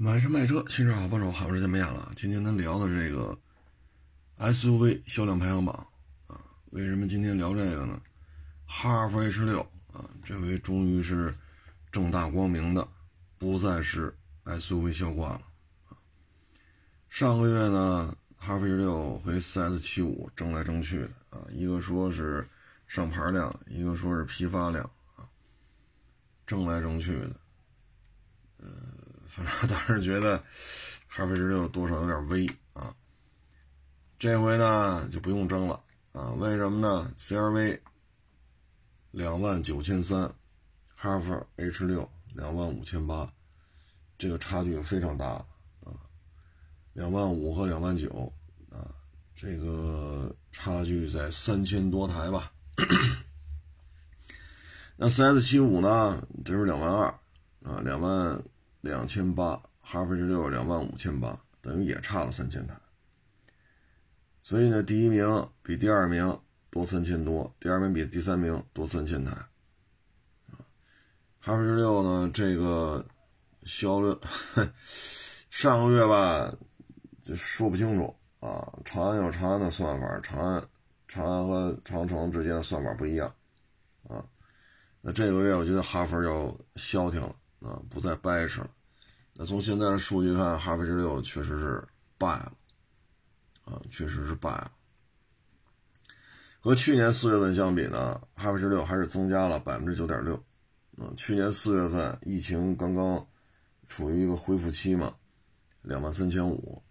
买车卖车，新车好帮手，好时间没见了。今天咱聊的这个 SUV 销量排行榜啊，为什么今天聊这个呢？哈弗 H 六啊，这回终于是正大光明的，不再是 SUV 销冠了啊。上个月呢，哈弗 H 六和 4S 七五争来争去的啊，一个说是上牌量，一个说是批发量啊，争来争去的，呃。反正当时觉得哈弗 H 六多少有点微啊，这回呢就不用争了啊？为什么呢？CRV 两万九千三，哈弗 H 六两万五千八，这个差距非常大啊，两万五和两万九啊，这个差距在三千多台吧。那 CS 七五呢？这是两万二啊，两万。两千八，哈弗 H 六两万五千八，等于也差了三千台。所以呢，第一名比第二名多三千多，第二名比第三名多三千台。哈弗 H 六呢，这个销量 上个月吧，就说不清楚啊。长安有长安的算法，长安、长安和长城之间的算法不一样啊。那这个月我觉得哈弗要消停了。啊，不再掰扯了。那从现在的数据看，哈弗 H 六确实是败了，啊，确实是败了。和去年四月份相比呢，哈弗 H 六还是增加了百分之九点六。啊，去年四月份疫情刚刚处于一个恢复期嘛，两万三千五。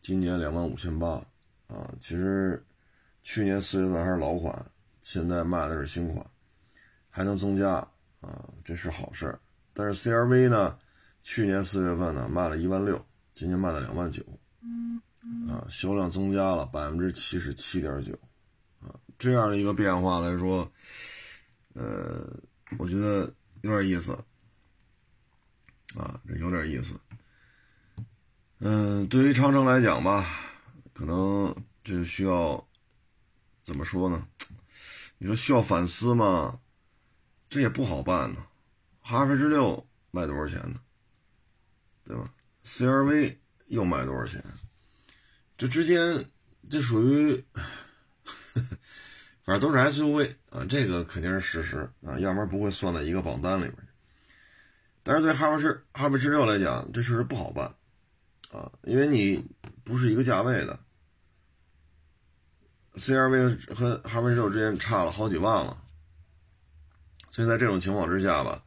今年两万五千八。啊，其实去年四月份还是老款，现在卖的是新款，还能增加。啊，这是好事但是 CRV 呢，去年四月份呢卖了一万六，今年卖了两万九，啊，销量增加了百分之七十七点九，啊，这样的一个变化来说，呃，我觉得有点意思，啊，这有点意思。嗯，对于长城来讲吧，可能这需要怎么说呢？你说需要反思吗？这也不好办呢，哈弗 H 六卖多少钱呢？对吧？CRV 又卖多少钱？这之间这属于，反正都是 SUV 啊，这个肯定是事实啊，要不然不会算在一个榜单里边但是对哈弗是哈弗 H 六来讲，这事实不好办啊，因为你不是一个价位的，CRV 和哈弗 H 六之间差了好几万了。所以在这种情况之下吧，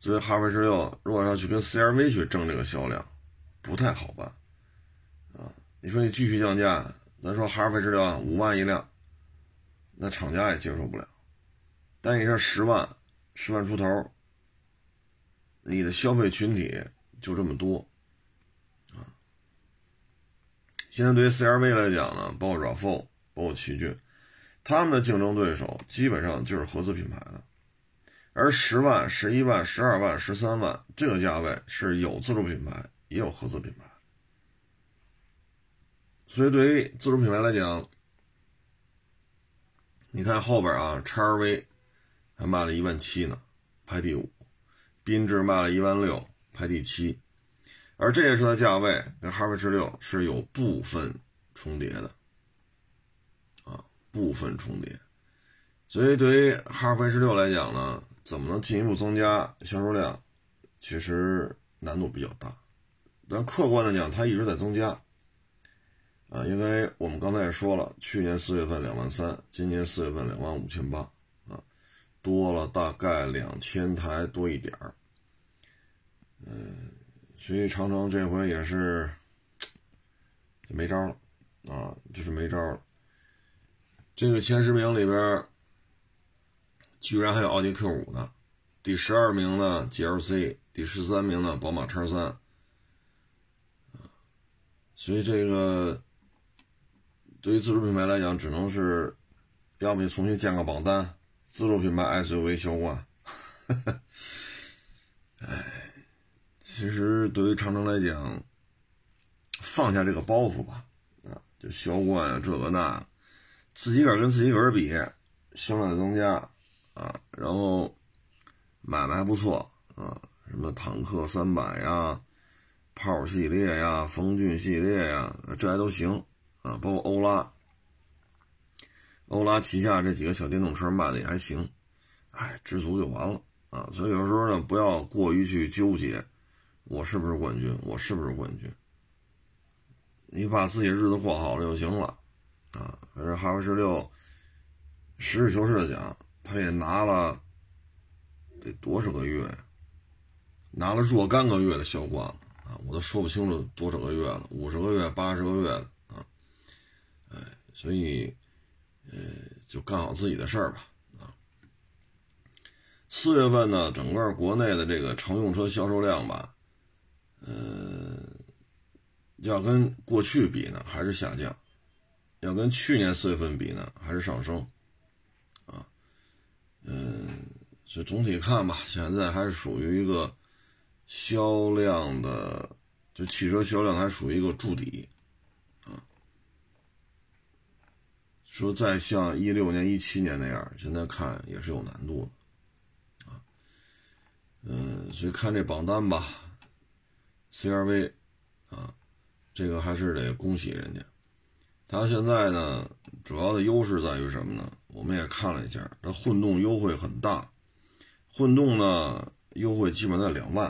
作为哈弗 H 六，如果要去跟 CRV 去争这个销量，不太好办啊。你说你继续降价，咱说哈弗 H 六五万一辆，那厂家也接受不了。但你这十万、十万出头，你的消费群体就这么多啊。现在对于 CRV 来讲呢，包括 RAV4、包括奇骏，他们的竞争对手基本上就是合资品牌的。而十万、十一万、十二万、十三万这个价位是有自主品牌，也有合资品牌。所以对于自主品牌来讲，你看后边啊，叉 R V 还卖了一万七呢，排第五；缤智卖了一万六，排第七。而这些车的价位跟哈弗 H 六是有部分重叠的，啊，部分重叠。所以对于哈弗 H 六来讲呢？怎么能进一步增加销售量？其实难度比较大，但客观的讲，它一直在增加。啊，因为我们刚才也说了，去年四月份两万三，今年四月份两万五千八，啊，多了大概两千台多一点儿。嗯，所以长城这回也是没招了，啊，就是没招了。这个前十名里边。居然还有奥迪 Q 五呢，第十二名呢 GLC，第十三名呢宝马叉三，所以这个对于自主品牌来讲，只能是要么就重新建个榜单，自主品牌 SUV 销冠。哎，其实对于长城来讲，放下这个包袱吧，啊，就销冠啊这个那，自己个跟自己个比，销量增加。啊，然后买卖还不错啊，什么坦克三百呀、炮系列呀、风骏系列呀，这还都行啊。包括欧拉，欧拉旗下这几个小电动车卖的也还行，哎，知足就完了啊。所以有时候呢，不要过于去纠结，我是不是冠军，我是不是冠军。你把自己日子过好了就行了，啊，反正哈弗十六实事求是的讲，他也拿了得多少个月，拿了若干个月的销冠了啊，我都说不清楚多少个月了，五十个月、八十个月了啊，哎，所以呃，就干好自己的事儿吧啊。四月份呢，整个国内的这个乘用车销售量吧，呃。要跟过去比呢，还是下降；要跟去年四月份比呢，还是上升。嗯，所以总体看吧，现在还是属于一个销量的，就汽车销量还属于一个筑底。啊，说再像一六年、一七年那样，现在看也是有难度的。啊，嗯，所以看这榜单吧，CRV，啊。这个还是得恭喜人家，他现在呢，主要的优势在于什么呢？我们也看了一下，它混动优惠很大，混动呢优惠基本在两万，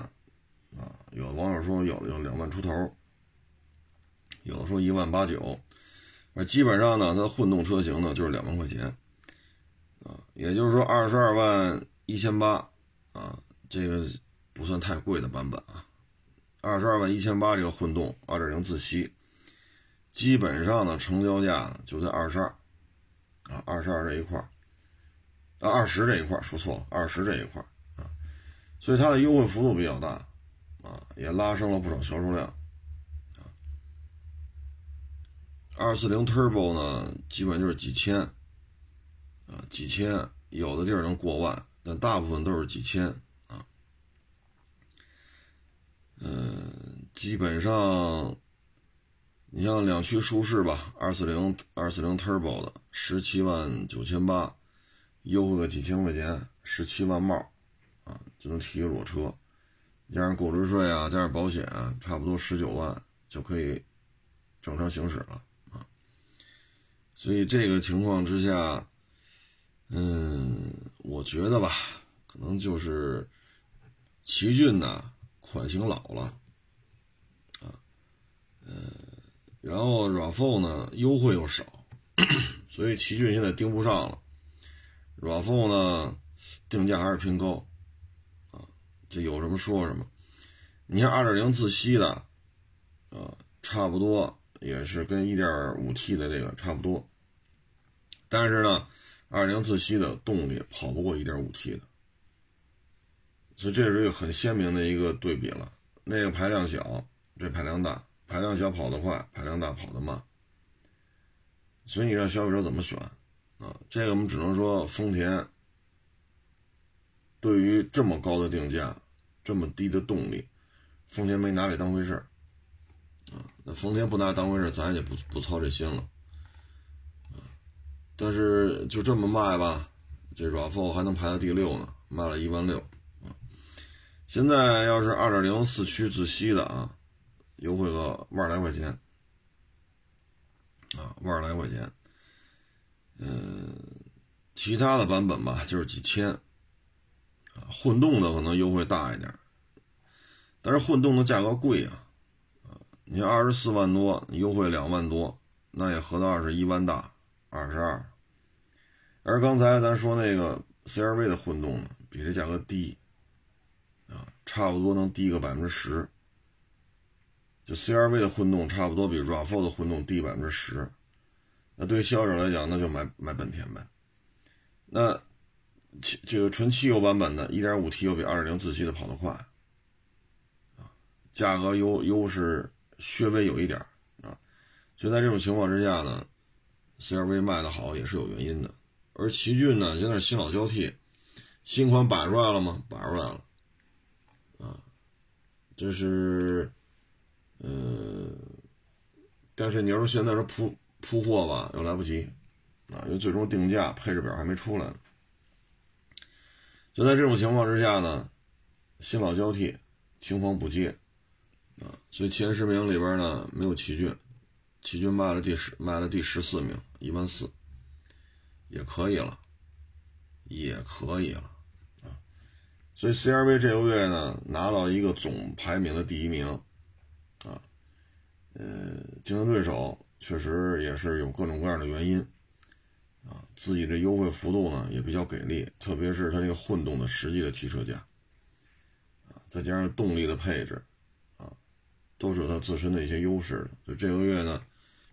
啊，有网友说有有两万出头，有的说一万八九，而基本上呢，它混动车型呢就是两万块钱，啊，也就是说二十二万一千八，啊，这个不算太贵的版本啊。二十二万一千八，这个混动二点零自吸，基本上呢成交价呢就在二十二，啊二十二这一块啊二十这一块说错了，二十这一块啊，所以它的优惠幅度比较大，啊也拉升了不少销售量，啊二四零 Turbo 呢基本就是几千，啊几千，有的地儿能过万，但大部分都是几千。啊嗯，基本上，你像两驱舒适吧，二四零二四零 Turbo 的十七万九千八，优惠个几千块钱，十七万帽，啊，就能提个裸车，加上购置税啊，加上保险，差不多十九万就可以正常行驶了啊。所以这个情况之下，嗯，我觉得吧，可能就是奇骏呢。款型老了，啊，呃，然后 RAV4 呢优惠又少，所以奇骏现在盯不上了。RAV4 呢定价还是偏高，啊，这有什么说什么。你像2.0自吸的，啊，差不多也是跟 1.5T 的这个差不多，但是呢，2.0自吸的动力跑不过 1.5T 的。所以这是一个很鲜明的一个对比了，那个排量小，这排量大，排量小跑得快，排量大跑得慢。所以你让消费者怎么选啊？这个我们只能说丰田对于这么高的定价，这么低的动力，丰田没拿这当回事儿啊。那丰田不拿当回事儿，咱也不不操这心了啊。但是就这么卖吧，这 RAV4 还能排到第六呢，卖了一万六啊。现在要是二点零四驱自吸的啊，优惠个万来块钱，啊，万来块钱。嗯，其他的版本吧，就是几千，啊，混动的可能优惠大一点，但是混动的价格贵啊，啊，你二十四万多，优惠两万多，那也合到二十一万大，二十二。而刚才咱说那个 CRV 的混动呢，比这价格低。啊差不多能低个百分之十，就 CRV 的混动差不多比 RAV4 的混动低百分之十，那对于消费者来讲，那就买买本田呗。那汽这个纯汽油版本的 1.5T 又比2.0自吸的跑得快，啊，价格优优势略微有一点啊，所以在这种情况之下呢，CRV 卖的好也是有原因的。而奇骏呢，现在新老交替，新款摆出来了吗？摆出来了啊。这是，呃，但是你要说现在说铺铺货吧，又来不及，啊，因为最终定价配置表还没出来呢。就在这种情况之下呢，新老交替，青黄不接，啊，所以前十名里边呢没有奇骏，奇骏卖了第十，卖了第十四名，一万四，也可以了，也可以了，啊，所以 CRV 这个月呢拿到一个总排名的第一名，呃，竞争对手确实也是有各种各样的原因，啊，自己的优惠幅度呢也比较给力，特别是它这个混动的实际的提车价。啊再加上动力的配置，啊，都是有它自身的一些优势的。就这个月呢，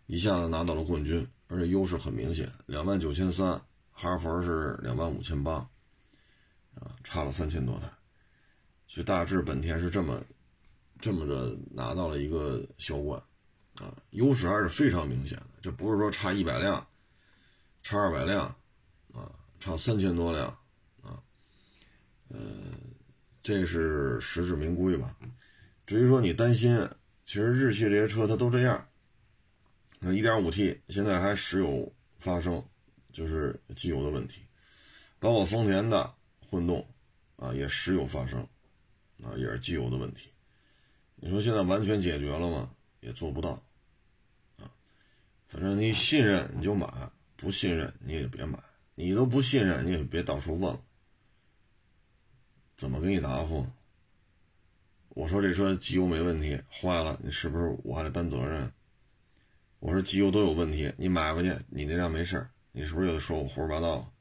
一下子拿到了冠军，而且优势很明显，两万九千三，哈弗是两万五千八，啊，差了三千多台。所以大致本田是这么这么着拿到了一个销冠，啊，优势还是非常明显的。这不是说差一百辆，差二百辆，啊，差三千多辆，啊，呃。这是实至名归吧？至于说你担心，其实日系这些车它都这样。那 1.5T 现在还时有发生，就是机油的问题，包括丰田的混动啊也时有发生，啊也是机油的问题。你说现在完全解决了吗？也做不到。啊，反正你信任你就买，不信任你也别买。你都不信任，你也别到处问了。怎么给你答复？我说这车机油没问题，坏了，你是不是我还得担责任？我说机油都有问题，你买回去，你那辆没事你是不是又得说我胡说八道？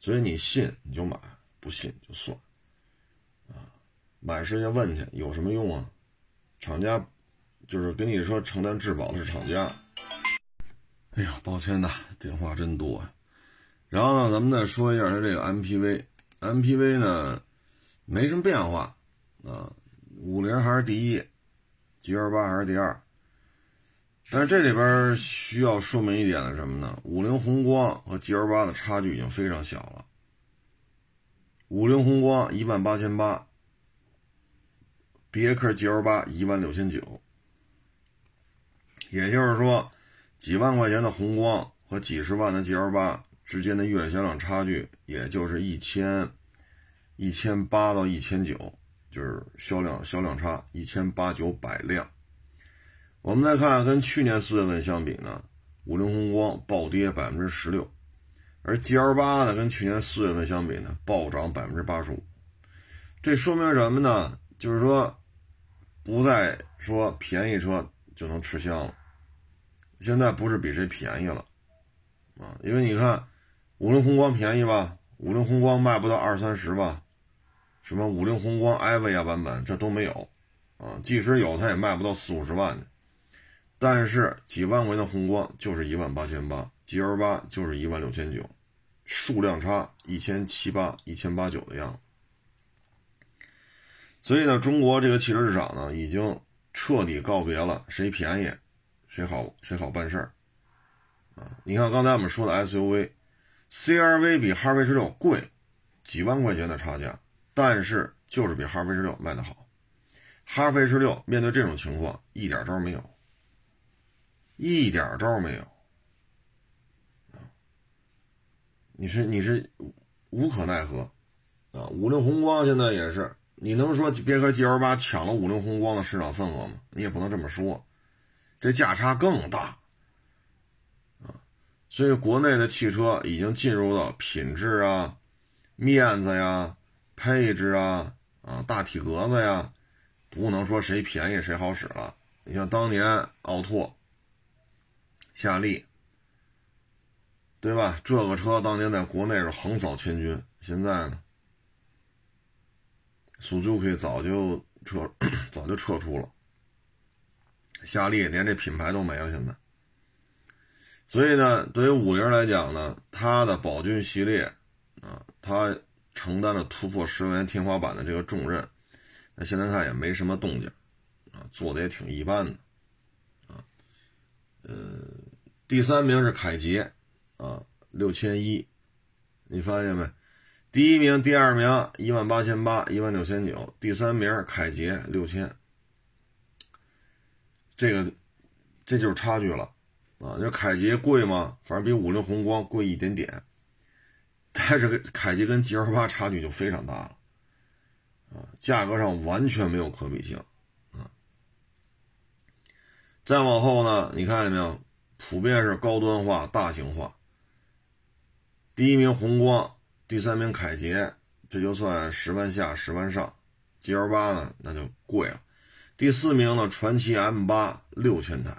所以你信你就买，不信就算。啊，满世界问去有什么用啊？厂家就是跟你说承担质保的是厂家。哎呀，抱歉呐，电话真多呀。然后呢，咱们再说一下它这个 MPV，MPV 呢？没什么变化，啊，五菱还是第一，G L 八还是第二。但是这里边需要说明一点的什么呢？五菱宏光和 G L 八的差距已经非常小了。五菱宏光一万八千八，别克 G L 八一万六千九，也就是说，几万块钱的宏光和几十万的 G L 八之间的月销量差距，也就是一千。一千八到一千九，就是销量销量差一千八九百辆。我们再看，跟去年四月份相比呢，五菱宏光暴跌百分之十六，而 G L 八呢，跟去年四月份相比呢，暴涨百分之八十五。这说明什么呢？就是说，不再说便宜车就能吃香了。现在不是比谁便宜了啊？因为你看，五菱宏光便宜吧？五菱宏光卖不到二三十吧？什么五菱宏光艾维亚版本，这都没有，啊，即使有，它也卖不到四五十万的。但是几万块钱的宏光就是一万八千八，G L 八就是一万六千九，数量差一千七八、一千八九的样子。所以呢，中国这个汽车市场呢，已经彻底告别了谁便宜，谁好谁好办事儿，啊，你看刚才我们说的 S U V，C R V 比哈弗 H 六贵几万块钱的差价。但是就是比哈弗 H 六卖的好，哈弗 H 六面对这种情况一点招没有，一点招没有，你是你是无可奈何啊！五菱宏光现在也是，你能说别克 GL 八抢了五菱宏光的市场份额吗？你也不能这么说，这价差更大啊！所以国内的汽车已经进入到品质啊、面子呀。配置啊啊，大体格子呀，不能说谁便宜谁好使了。你像当年奥拓、夏利，对吧？这个车当年在国内是横扫千军。现在呢，苏 Zuki 早就撤，早就撤出了。夏利连这品牌都没了。现在，所以呢，对于五菱来讲呢，它的宝骏系列啊，它。承担了突破十万元天花板的这个重任，那现在看也没什么动静，啊，做的也挺一般的，啊，呃，第三名是凯捷，啊，六千一，你发现没？第一名、第二名一万八千八、一万六千九，第三名凯捷六千，这个这就是差距了，啊，你说凯捷贵吗？反正比五菱宏光贵一点点。但是凯捷跟 G L 八差距就非常大了，啊，价格上完全没有可比性啊。再往后呢，你看见没有？普遍是高端化、大型化。第一名宏光，第三名凯捷，这就算十万下、十万上。G L 八呢，那就贵了。第四名呢，传祺 M 八六千台。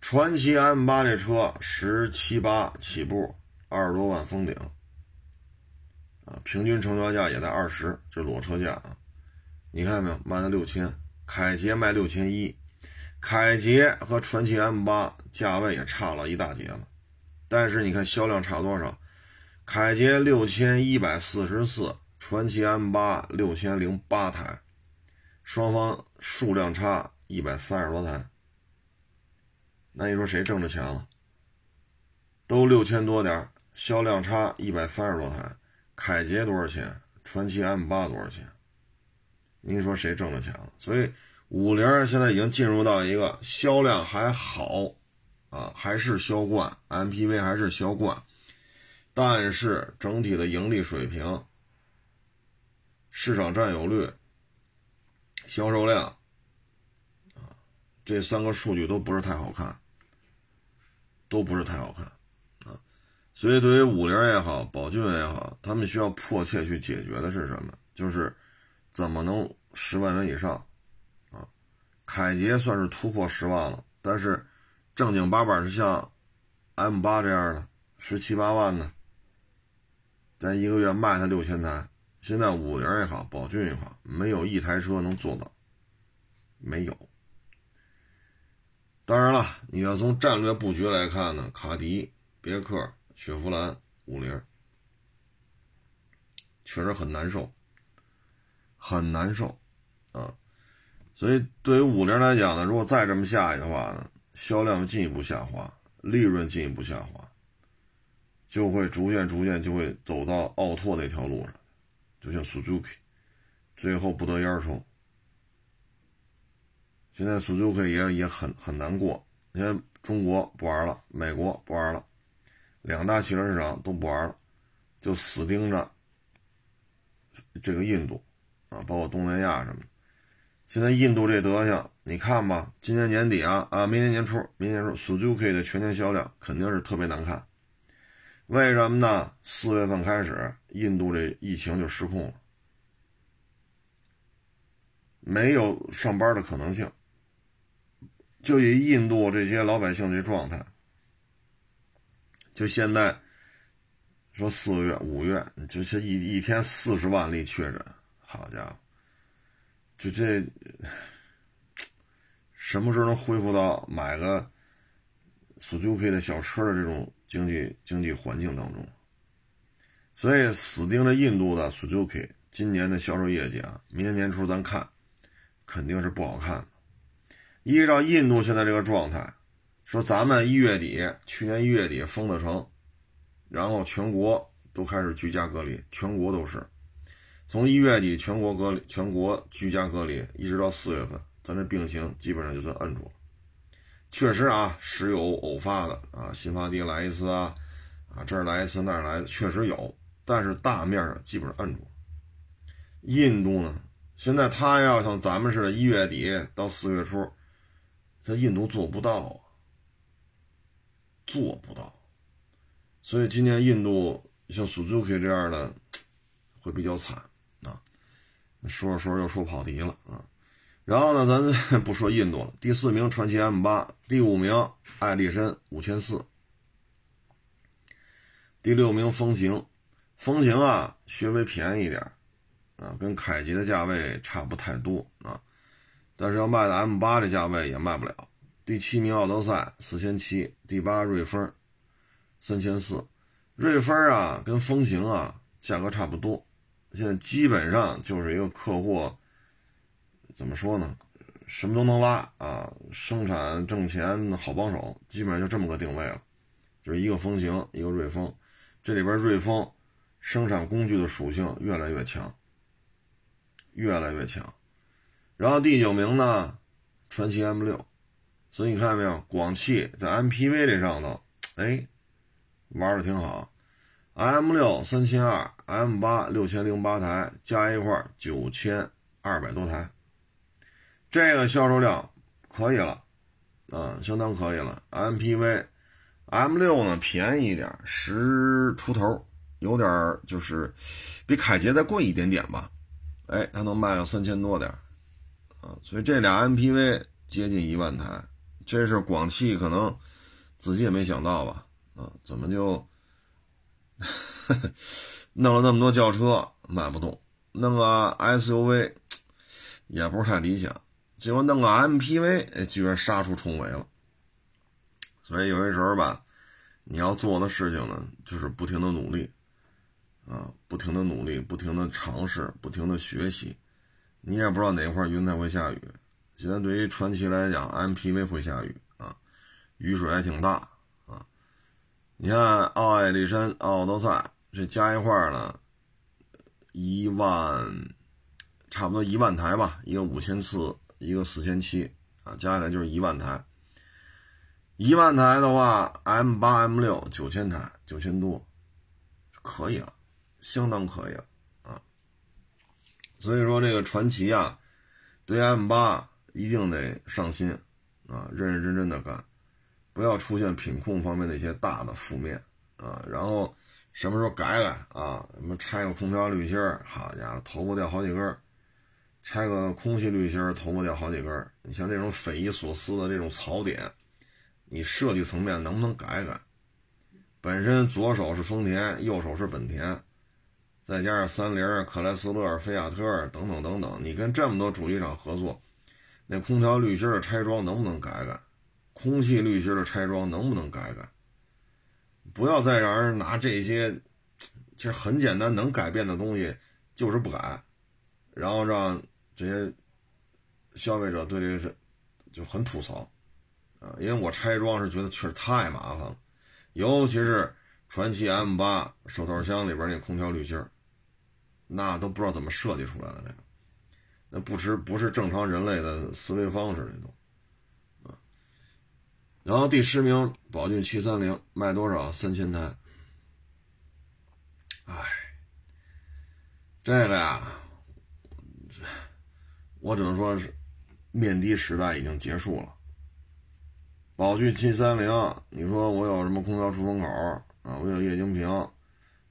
传祺 M 八这车十七八起步，二十多万封顶，啊，平均成交价也在二十，这裸车价啊。你看见没有？卖了六千，凯捷卖六千一。凯捷和传祺 M 八价位也差了一大截了，但是你看销量差多少？凯捷六千一百四十四，传祺 M 八六千零八台，双方数量差一百三十多台。那你说谁挣着钱了？都六千多点，销量差一百三十多台，凯捷多少钱？传祺 M 八多少钱？您说谁挣着钱了？所以。五菱现在已经进入到一个销量还好，啊，还是销冠，MPV 还是销冠，但是整体的盈利水平、市场占有率、销售量，啊，这三个数据都不是太好看，都不是太好看，啊，所以对于五菱也好，宝骏也好，他们需要迫切去解决的是什么？就是怎么能十万元以上啊。凯捷算是突破十万了，但是正经八百是像 M 八这样的十七八万呢，咱一个月卖它六千台。现在五菱也好，宝骏也好，没有一台车能做到，没有。当然了，你要从战略布局来看呢，卡迪、别克、雪佛兰、五菱，确实很难受，很难受啊。所以，对于五菱来讲呢，如果再这么下去的话呢，销量进一步下滑，利润进一步下滑，就会逐渐逐渐就会走到奥拓那条路上，就像 Suzuki，最后不得烟抽。现在 Suzuki 也也很很难过，你看中国不玩了，美国不玩了，两大汽车市场都不玩了，就死盯着这个印度啊，包括东南亚什么的。现在印度这德行，你看吧，今年年底啊啊，明年年初，明年初，Suzuki 的全年销量肯定是特别难看。为什么呢？四月份开始，印度这疫情就失控了，没有上班的可能性。就以印度这些老百姓这状态，就现在说四月、五月，就是一一天四十万例确诊，好家伙！就这，什么时候能恢复到买个 Suzuki 的小车的这种经济经济环境当中？所以死盯着印度的 Suzuki 今年的销售业绩啊，明年年初咱看肯定是不好看的。依照印度现在这个状态，说咱们一月底，去年一月底封的城，然后全国都开始居家隔离，全国都是。从一月底全国隔离、全国居家隔离，一直到四月份，咱这病情基本上就算摁住了。确实啊，时有偶发的啊，新发地来一次啊，啊这儿来一次那儿来，确实有，但是大面上基本上摁住。印度呢，现在他要像咱们似的，一月底到四月初，在印度做不到啊，做不到。所以今年印度像 Suzuki 这样的会比较惨啊。说着说着又说跑题了啊，然后呢，咱 不说印度了。第四名传奇 M 八，第五名爱力绅五千四，第六名风行，风行啊，稍微便宜一点啊，跟凯捷的价位差不太多啊，但是要卖的 M 八这价位也卖不了。第七名奥德赛四千七，第八瑞风三千四，瑞风啊跟风行啊价格差不多。现在基本上就是一个客户，怎么说呢？什么都能拉啊，生产挣钱好帮手，基本上就这么个定位了。就是一个风行，一个瑞风，这里边瑞风生产工具的属性越来越强，越来越强。然后第九名呢，传祺 M 六，所以你看见没有？广汽在 MPV 这上头，哎，玩的挺好。M 六三千二 M 八六千零八台，加一块九千二百多台，这个销售量可以了，啊，相当可以了。MPV M 六呢便宜一点，十出头，有点就是比凯捷再贵一点点吧，哎，它能卖个三千多点，啊，所以这俩 MPV 接近一万台，这是广汽可能自己也没想到吧，啊，怎么就？弄了那么多轿车卖不动，弄个 SUV 也不是太理想，结果弄个 MPV 哎，居然杀出重围了。所以有些时候吧，你要做的事情呢，就是不停的努力啊，不停的努力，不停的尝试，不停的学习。你也不知道哪块云彩会下雨。现在对于传奇来讲，MPV 会下雨啊，雨水还挺大啊。你看奥艾丽绅、奥德赛。这加一块呢，一万，差不多一万台吧，一个五千次，一个四千七，啊，加起来就是一万台。一万台的话，M 八、M 六九千台，九千多，可以了，相当可以了啊。所以说这个传奇啊，对 M 八一定得上心啊，认认真真的干，不要出现品控方面的一些大的负面啊，然后。什么时候改改啊？什么拆个空调滤芯儿，好家伙，头发掉好几根儿；拆个空气滤芯，头发掉好几根。你像这种匪夷所思的这种槽点，你设计层面能不能改改？本身左手是丰田，右手是本田，再加上三菱、克莱斯勒、菲亚特等等等等，你跟这么多主机厂合作，那空调滤芯的拆装能不能改改？空气滤芯的拆装能不能改改？不要再让人拿这些其实很简单能改变的东西，就是不改，然后让这些消费者对这个是就很吐槽啊！因为我拆装是觉得确实太麻烦了，尤其是传祺 M 八手套箱里边那空调滤芯那都不知道怎么设计出来的那，那不是不是正常人类的思维方式那都。然后第十名，宝骏七三零卖多少？三千台。哎，这个呀，我只能说是面的时代已经结束了。宝骏七三零，你说我有什么空调出风口啊？我有液晶屏，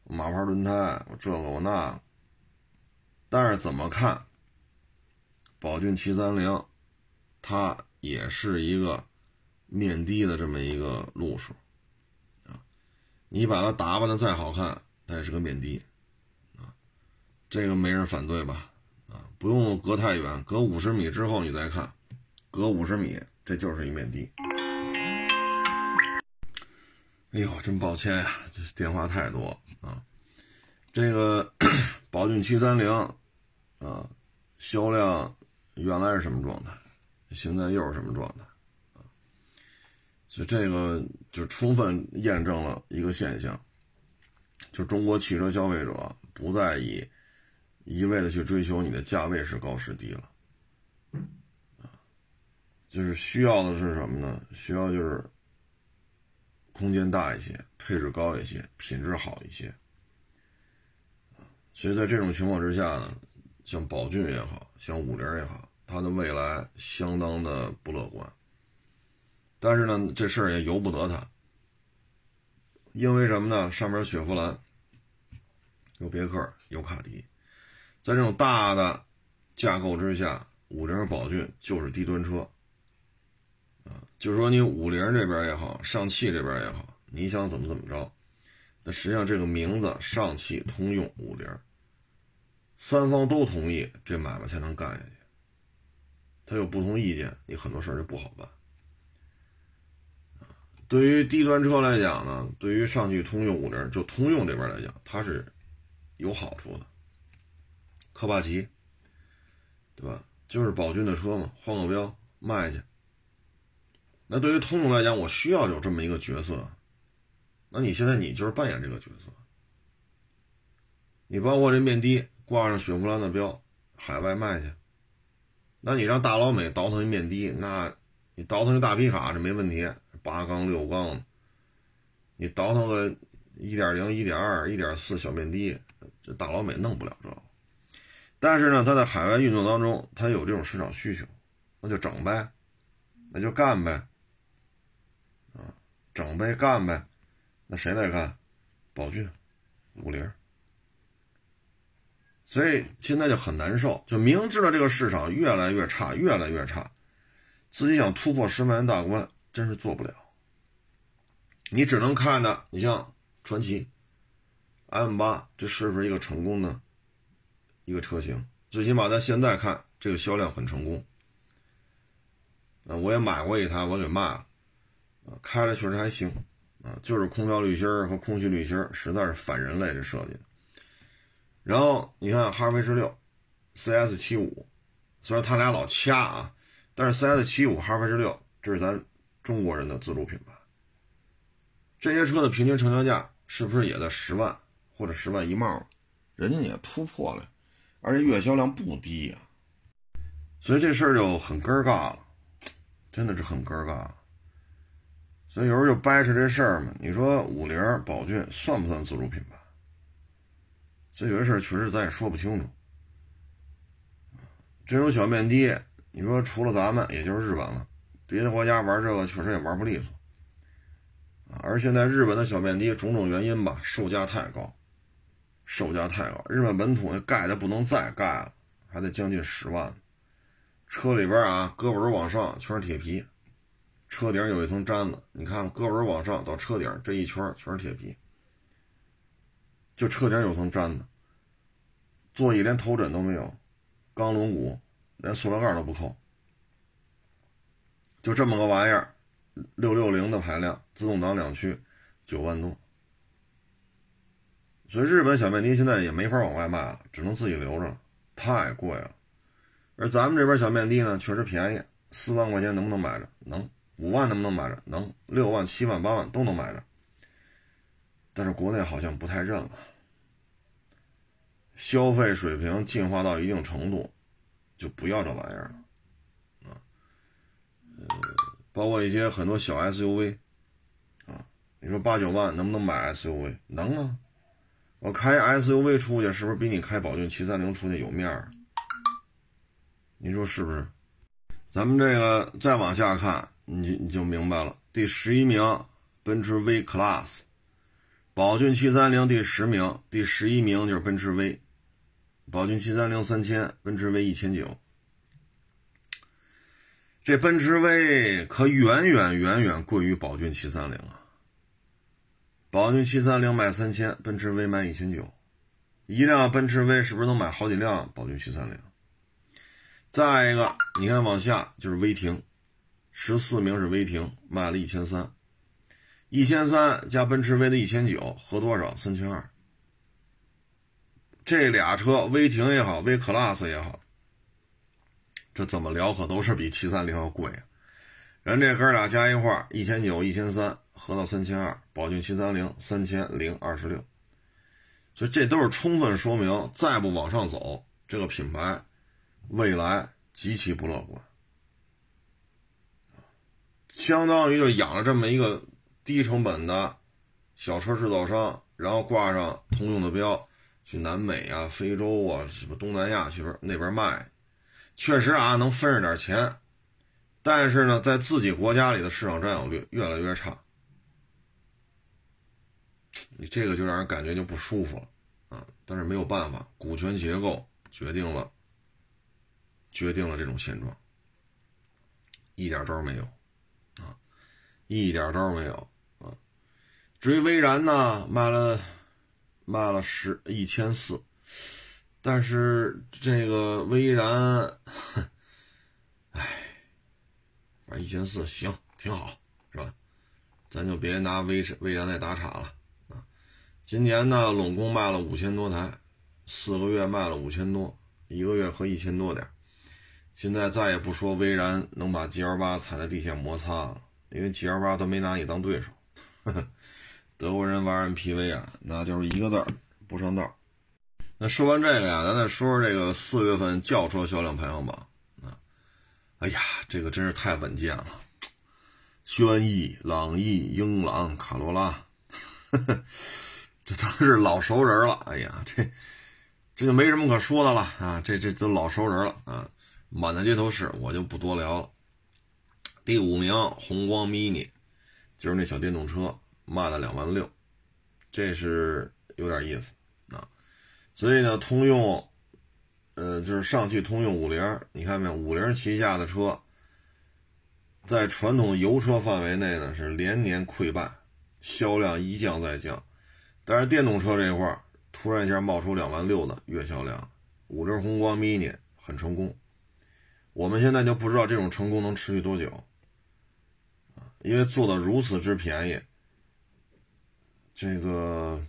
马牌轮胎，我这个我那个。但是怎么看，宝骏七三零，它也是一个。面的的这么一个路数，啊，你把它打扮的再好看，它也是个面的，啊，这个没人反对吧？不用隔太远，隔五十米之后你再看，隔五十米这就是一面的。哎呦，真抱歉呀，这电话太多啊。这个 宝骏七三零，啊，销量原来是什么状态？现在又是什么状态？啊？所以这个就充分验证了一个现象，就中国汽车消费者不再以一味的去追求你的价位是高是低了，就是需要的是什么呢？需要就是空间大一些，配置高一些，品质好一些，所以在这种情况之下呢，像宝骏也好像五菱也好，它的未来相当的不乐观。但是呢，这事儿也由不得他，因为什么呢？上面雪佛兰，有别克，有卡迪，在这种大的架构之下，五菱宝骏就是低端车，啊，就是说你五菱这边也好，上汽这边也好，你想怎么怎么着，那实际上这个名字上汽通用五菱，三方都同意，这买卖才能干下去。他有不同意见，你很多事就不好办。对于低端车来讲呢，对于上汽通用五菱，就通用这边来讲，它是有好处的。科帕奇，对吧？就是宝骏的车嘛，换个标卖去。那对于通用来讲，我需要有这么一个角色。那你现在你就是扮演这个角色。你包括这面的挂上雪佛兰的标，海外卖去。那你让大老美倒腾一面的，那你倒腾一大皮卡这没问题。八缸六缸，你倒腾个一点零、一点二、一点四小面的，这大老美弄不了这个。但是呢，它在海外运作当中，它有这种市场需求，那就整呗，那就干呗，啊，整呗，干呗，那谁来干？宝骏、五菱。所以现在就很难受，就明知道这个市场越来越差，越来越差，自己想突破十万元大关，真是做不了。你只能看着，你像传奇，M 八，这是不是一个成功的？一个车型，最起码在现在看，这个销量很成功。啊，我也买过一台，我给卖了。啊，开着确实还行。啊，就是空调滤芯和空气滤芯实在是反人类这设计。然后你看哈弗 H 六，CS 七五，虽然他俩老掐啊，但是 CS 七五、哈弗 H 六，这是咱中国人的自主品牌。这些车的平均成交价是不是也在十万或者十万一冒？人家也突破了。而且月销量不低呀，所以这事儿就很尴尬了，真的是很尴尬。所以有时候就掰扯这事儿嘛。你说五菱、宝骏算不算自主品牌？所以有些事儿确实咱也说不清楚。这种小面的，你说除了咱们，也就是日本了，别的国家玩这个确实也玩不利索。而现在日本的小面的，种种原因吧，售价太高。售价太高，日本本土那盖的不能再盖了，还得将近十万。车里边啊，胳膊肘往上全是铁皮，车顶有一层毡子。你看，胳膊肘往上到车顶这一圈全是铁皮，就车顶有层毡子。座椅连头枕都没有，钢轮毂连塑料盖都不扣，就这么个玩意儿，六六零的排量，自动挡两驱，九万多。所以日本小面的现在也没法往外卖了，只能自己留着，太贵了。而咱们这边小面的呢，确实便宜，四万块钱能不能买着？能。五万能不能买着？能。六万、七万、八万都能买着。但是国内好像不太认了，消费水平进化到一定程度，就不要这玩意儿了。啊，呃，包括一些很多小 SUV，啊，你说八九万能不能买 SUV？能啊。我开 SUV 出去，是不是比你开宝骏七三零出去有面儿？你说是不是？咱们这个再往下看，你你就明白了。第十一名，奔驰 V Class，宝骏七三零第十名，第十一名就是奔驰 V，宝骏七三零三千，奔驰 V 一千九。这奔驰 V 可远远远远贵于宝骏七三零啊！宝骏七三零卖三千，奔驰 V 卖一千九，一辆奔驰 V 是不是能买好几辆宝骏七三零？再一个，你看往下就是威霆，十四名是威霆，卖了一千三，一千三加奔驰 V 的一千九，合多少？三千二。这俩车，威霆也好，威 Class 也好，这怎么聊可都是比七三零要贵啊！人这哥俩加一块一千九，一千三。合到三千二，宝骏七三零三千零二十六，所以这都是充分说明，再不往上走，这个品牌未来极其不乐观。相当于就养了这么一个低成本的小车制造商，然后挂上通用的标，去南美啊、非洲啊、什么东南亚去那边卖，确实啊能分着点钱，但是呢，在自己国家里的市场占有率越来越差。你这个就让人感觉就不舒服了啊！但是没有办法，股权结构决定了，决定了这种现状，一点招没有啊，一点招没有啊。至于威然呢，卖了卖了十一千四，但是这个威然，唉，反正一千四行挺好，是吧？咱就别拿威威然来打岔了啊。今年呢，拢共卖了五千多台，四个月卖了五千多，一个月合一千多点。现在再也不说威然能把 G L 八踩在地下摩擦了，因为 G L 八都没拿你当对手。德国人玩 M P V 啊，那就是一个字儿不上道。那说完这个呀，咱再说说这个四月份轿车销量排行榜。哎呀，这个真是太稳健了，轩逸、朗逸、英朗、卡罗拉。这都是老熟人了。哎呀，这这就没什么可说的了啊！这这都老熟人了啊，满大街都是，我就不多聊了。第五名，宏光 mini，就是那小电动车，卖了两万六，这是有点意思啊。所以呢，通用。呃，就是上汽通用五菱，你看没有？五菱旗下的车，在传统油车范围内呢是连年溃败，销量一降再降。但是电动车这块突然一下冒出两万六的月销量，五菱宏光 mini 很成功。我们现在就不知道这种成功能持续多久，因为做的如此之便宜，这个。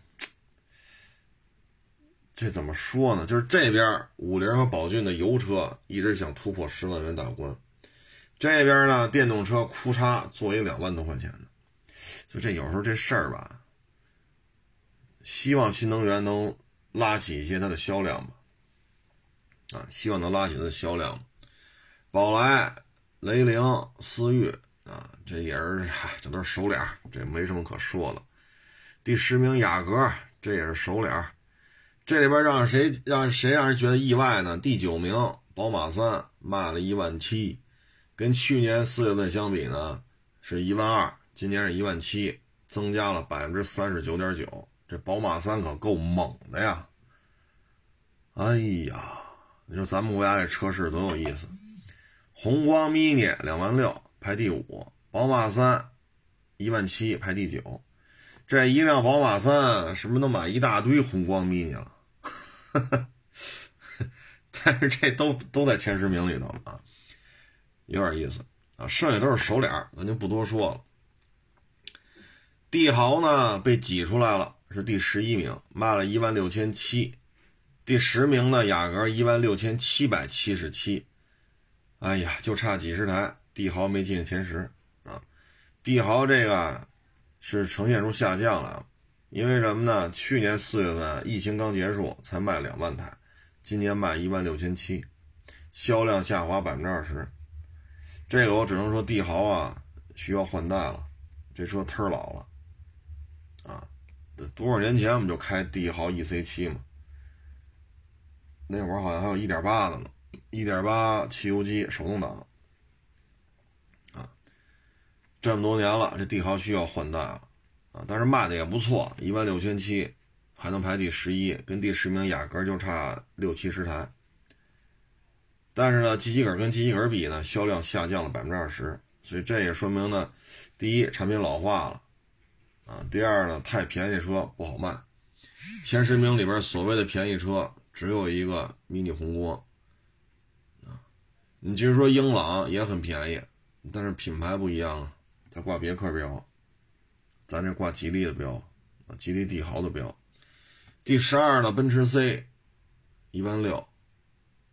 这怎么说呢？就是这边五菱和宝骏的油车一直想突破十万元大关，这边呢电动车哭嚓做一两万多块钱的，就这有时候这事儿吧，希望新能源能拉起一些它的销量吧，啊，希望能拉起它的销量。宝来、雷凌、思域啊，这也是这都是熟脸，这没什么可说的。第十名雅阁，这也是熟脸。这里边让谁让谁让人觉得意外呢？第九名，宝马三卖了一万七，跟去年四月份相比呢，是一万二，今年是一万七，增加了百分之三十九点九。这宝马三可够猛的呀！哎呀，你说咱们国家这车市多有意思。宏光 mini 两万六排第五，宝马三一万七排第九。这一辆宝马三是不是能买一大堆宏光 mini 了？但是这都都在前十名里头了啊，有点意思啊。剩下都是熟脸，咱就不多说了。帝豪呢被挤出来了，是第十一名，卖了一万六千七。第十名呢雅阁一万六千七百七十七。哎呀，就差几十台，帝豪没进前十啊。帝豪这个是呈现出下降了。因为什么呢？去年四月份疫情刚结束，才卖两万台，今年卖一万六千七，销量下滑百分之二十。这个我只能说帝豪啊需要换代了，这车忒老了啊！多少年前我们就开帝豪 EC7 嘛，那会儿好像还有一点八的呢，一点八汽油机手动挡啊，这么多年了，这帝豪需要换代了。但是卖的也不错，一万六千七，还能排第十一，跟第十名雅阁就差六七十台。但是呢，机器人跟机器人比呢，销量下降了百分之二十，所以这也说明呢，第一产品老化了，啊，第二呢太便宜车不好卖。前十名里边所谓的便宜车只有一个 mini 宏光，啊，你就是说英朗也很便宜，但是品牌不一样啊，它挂别克标。咱这挂吉利的标，吉利帝豪的标。第十二呢，奔驰 C，一万六。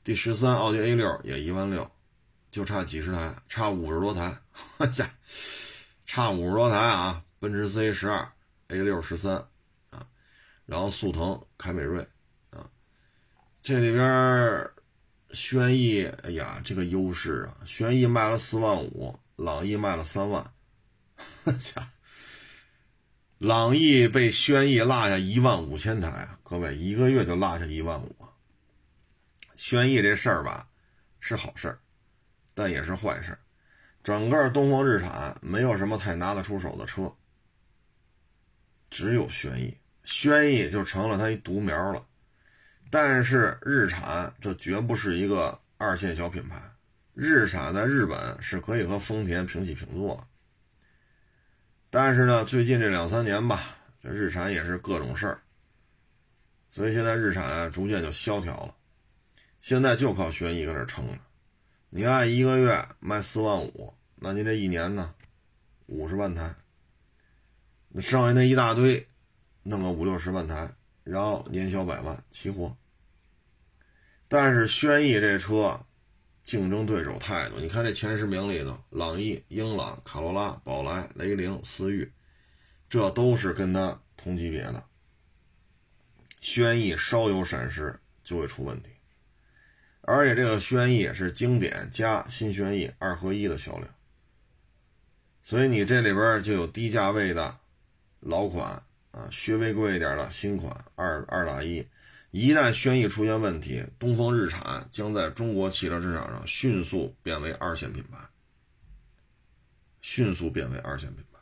第十三，奥迪 A 六也一万六，就差几十台，差五十多台，我家差五十多台啊！奔驰 C 十二，A 六十三，啊，然后速腾、凯美瑞，啊，这里边轩逸，哎呀，这个优势啊，轩逸卖了四万五，朗逸卖了三万，我家。朗逸被轩逸落下一万五千台啊！各位，一个月就落下一万五。轩逸这事儿吧，是好事儿，但也是坏事儿。整个东风日产没有什么太拿得出手的车，只有轩逸，轩逸就成了它一独苗了。但是日产这绝不是一个二线小品牌，日产在日本是可以和丰田平起平坐。但是呢，最近这两三年吧，这日产也是各种事儿，所以现在日产啊逐渐就萧条了。现在就靠轩逸搁这撑着。你按一个月卖四万五，那您这一年呢，五十万台，那剩下那一大堆，弄个五六十万台，然后年销百万齐活。但是轩逸这车。竞争对手太多，你看这前十名里头，朗逸、英朗、卡罗拉、宝来、雷凌、思域，这都是跟它同级别的。轩逸稍有闪失就会出问题，而且这个轩逸是经典加新轩逸二合一的销量，所以你这里边就有低价位的老款啊，稍微贵一点的新款二二打一，一旦轩逸出现问题，东风日产将在中国汽车市场上迅速变为二线品牌，迅速变为二线品牌。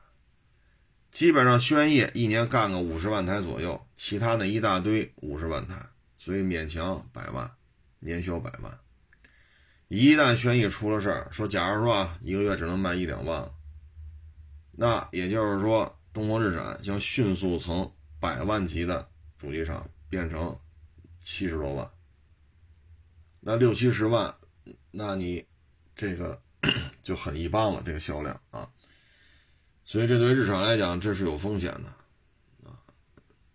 基本上轩逸一年干个五十万台左右，其他那一大堆五十万台，所以勉强百万，年销百万。一旦轩逸出了事儿，说假如说啊，一个月只能卖一两万，那也就是说，东风日产将迅速从百万级的主机厂变成七十多万。那六七十万，那你这个 就很一般了，这个销量啊。所以这对日产来讲，这是有风险的啊。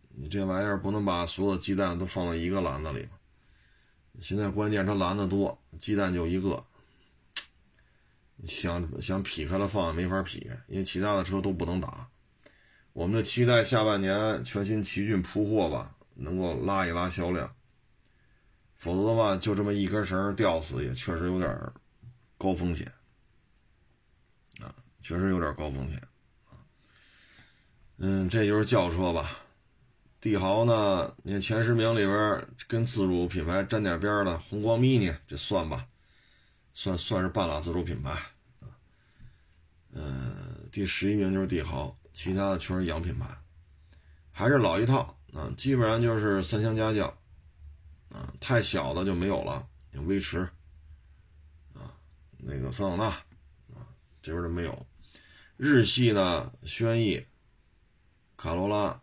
你这玩意儿不能把所有鸡蛋都放在一个篮子里。现在关键它篮子多，鸡蛋就一个，想想劈开了放也没法劈，因为其他的车都不能打。我们的期待下半年全新奇骏铺货吧，能够拉一拉销量。否则的话，就这么一根绳吊死也确实有点高风险啊，确实有点高风险啊。嗯，这就是轿车吧。帝豪呢？你看前十名里边跟自主品牌沾点边的红光 mini，这算吧，算算是半拉自主品牌啊。嗯，第十一名就是帝豪，其他的全是洋品牌，还是老一套啊，基本上就是三厢家轿啊，太小的就没有了，像威驰啊，那个桑塔纳啊，这边都没有。日系呢，轩逸、卡罗拉。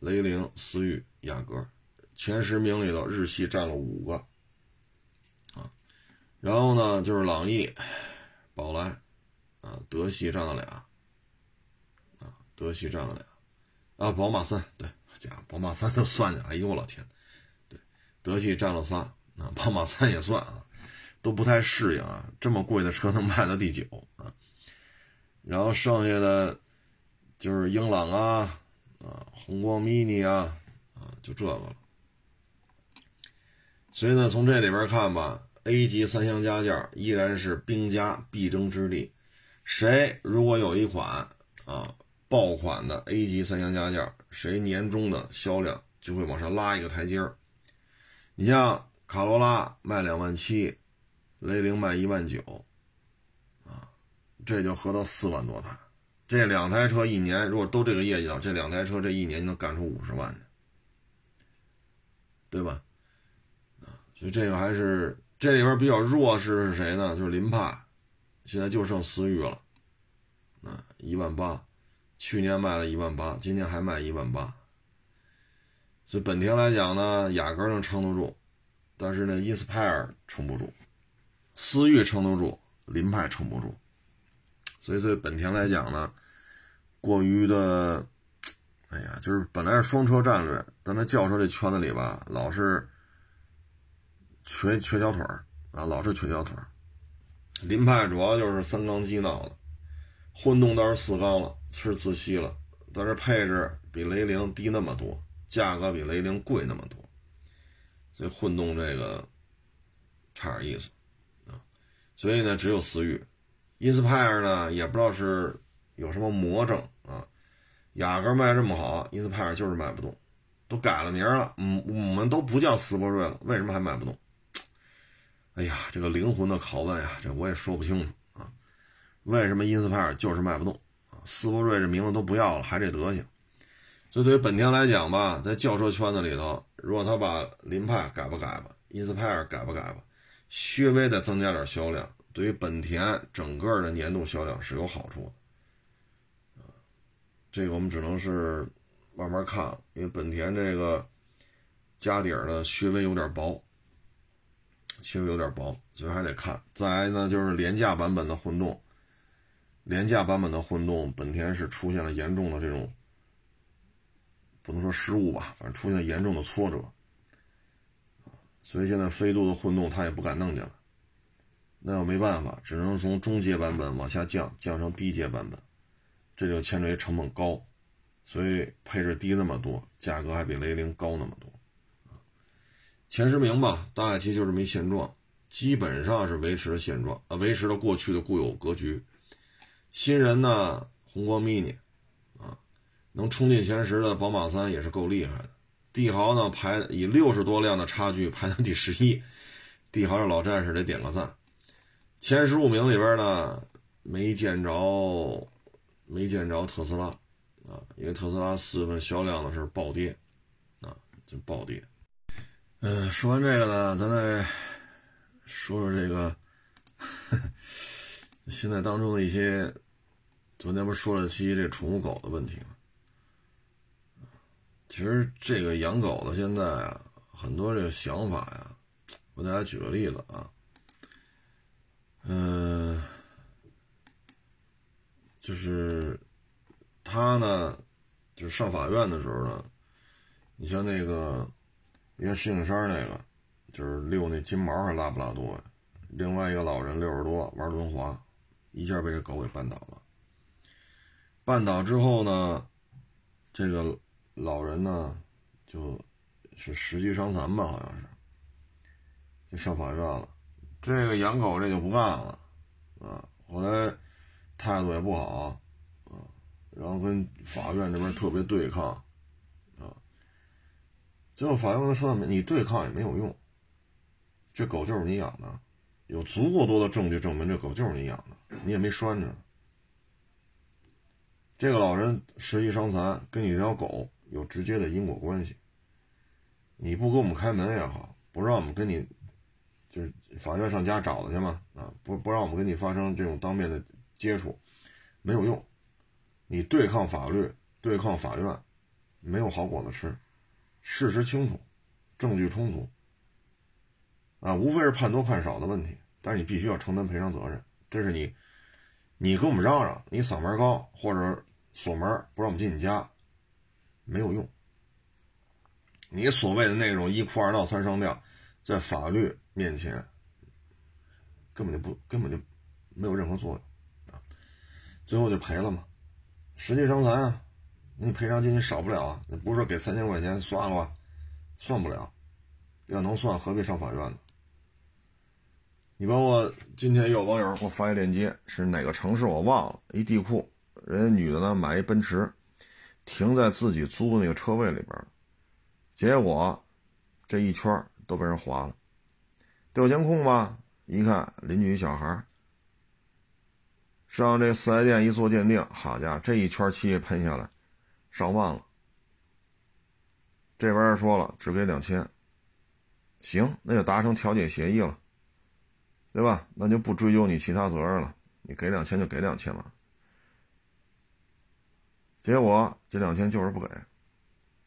雷凌、思域、雅阁，前十名里头，日系占了五个，啊，然后呢就是朗逸、宝来，啊，德系占了俩，啊，德系占了俩，啊，宝马三，对，家伙，宝马三都算进，哎呦我老天，德系占了仨，啊，宝马三也算啊，都不太适应啊，这么贵的车能卖到第九啊，然后剩下的就是英朗啊。啊，宏光 mini 啊，啊，就这个了。所以呢，从这里边看吧，A 级三厢家轿依然是兵家必争之地。谁如果有一款啊爆款的 A 级三厢家轿，谁年终的销量就会往上拉一个台阶儿。你像卡罗拉卖两万七，雷凌卖一万九，啊，这就合到四万多台。这两台车一年如果都这个业绩了，这两台车这一年就能干出五十万去，对吧？啊，所以这个还是这里边比较弱势是谁呢？就是林派，现在就剩思域了，啊，一万八，去年卖了一万八，今年还卖一万八。所以本田来讲呢，雅阁能撑得住，但是呢，inspire 撑不住，思域撑得住，凌派撑不住。所以，对本田来讲呢，过于的，哎呀，就是本来是双车战略，但在轿车这圈子里吧，老是缺缺条腿儿啊，老是缺条腿儿。凌派主要就是三缸机闹的，混动倒是四缸了，是自吸了，但是配置比雷凌低那么多，价格比雷凌贵那么多，所以混动这个差点意思啊。所以呢，只有思域。inspire 呢，也不知道是有什么魔怔啊，雅阁卖这么好，inspire 就是卖不动，都改了名了，嗯，我们都不叫斯铂瑞了，为什么还卖不动？哎呀，这个灵魂的拷问呀，这我也说不清楚啊，为什么 inspire 就是卖不动啊？斯铂瑞这名字都不要了，还这德行。所以对于本田来讲吧，在轿车圈子里头，如果他把凌派改吧改吧，inspire 改吧改吧，稍微再增加点销量。对于本田整个的年度销量是有好处的，这个我们只能是慢慢看，因为本田这个家底儿呢稍微有点薄，稍微有点薄，所以还得看。再来呢就是廉价版本的混动，廉价版本的混动，本田是出现了严重的这种，不能说失误吧，反正出现了严重的挫折，所以现在飞度的混动他也不敢弄进来。那又没办法，只能从中阶版本往下降，降成低阶版本，这就牵扯于成本高，所以配置低那么多，价格还比雷凌高那么多。前十名吧，大概其就这么一现状，基本上是维持了现状，啊，维持了过去的固有格局。新人呢，宏光 mini，能冲进前十的宝马三也是够厉害的。帝豪呢排以六十多辆的差距排到第十一，帝豪的老战士得点个赞。前十五名里边呢没见着，没见着特斯拉啊，因为特斯拉四月份销量的是暴跌啊，就暴跌。嗯，说完这个呢，咱再说说这个 现在当中的一些，昨天不是说了期这宠物狗的问题吗？其实这个养狗的现在啊，很多这个想法呀，我给大家举个例子啊，嗯，就是他呢，就是上法院的时候呢，你像那个，原石景山那个，就是遛那金毛还拉布拉多呀，另外一个老人六十多玩轮滑，一下被这狗给绊倒了，绊倒之后呢，这个。老人呢，就是十级伤残吧，好像是，就上法院了。这个养狗这就不干了，啊，后来态度也不好，啊，然后跟法院这边特别对抗，啊，最后法院跟他说：“你对抗也没有用，这狗就是你养的，有足够多的证据证明这狗就是你养的，你也没拴着。这个老人十级伤残，跟你这条狗。”有直接的因果关系。你不给我们开门也好，不让我们跟你，就是法院上家找他去嘛，啊，不不让我们跟你发生这种当面的接触，没有用。你对抗法律，对抗法院，没有好果子吃。事实清楚，证据充足，啊，无非是判多判少的问题，但是你必须要承担赔偿责任。这是你，你跟我们嚷嚷，你嗓门高，或者锁门不让我们进你家。没有用，你所谓的那种一哭二闹三上吊，在法律面前根本就不根本就没有任何作用啊！最后就赔了嘛，实际伤残啊，你赔偿金你少不了啊！你不是说给三千块钱算了吧？算不了，要能算何必上法院呢？你包括今天有网友给我发一链接，是哪个城市我忘了，一地库，人家女的呢买一奔驰。停在自己租的那个车位里边结果这一圈都被人划了。调监控吧，一看邻居小孩上这四 S 店一做鉴定，好家伙，这一圈漆喷下来上万了。这边说了只给两千，行，那就达成调解协议了，对吧？那就不追究你其他责任了，你给两千就给两千吧。结果这两千就是不给，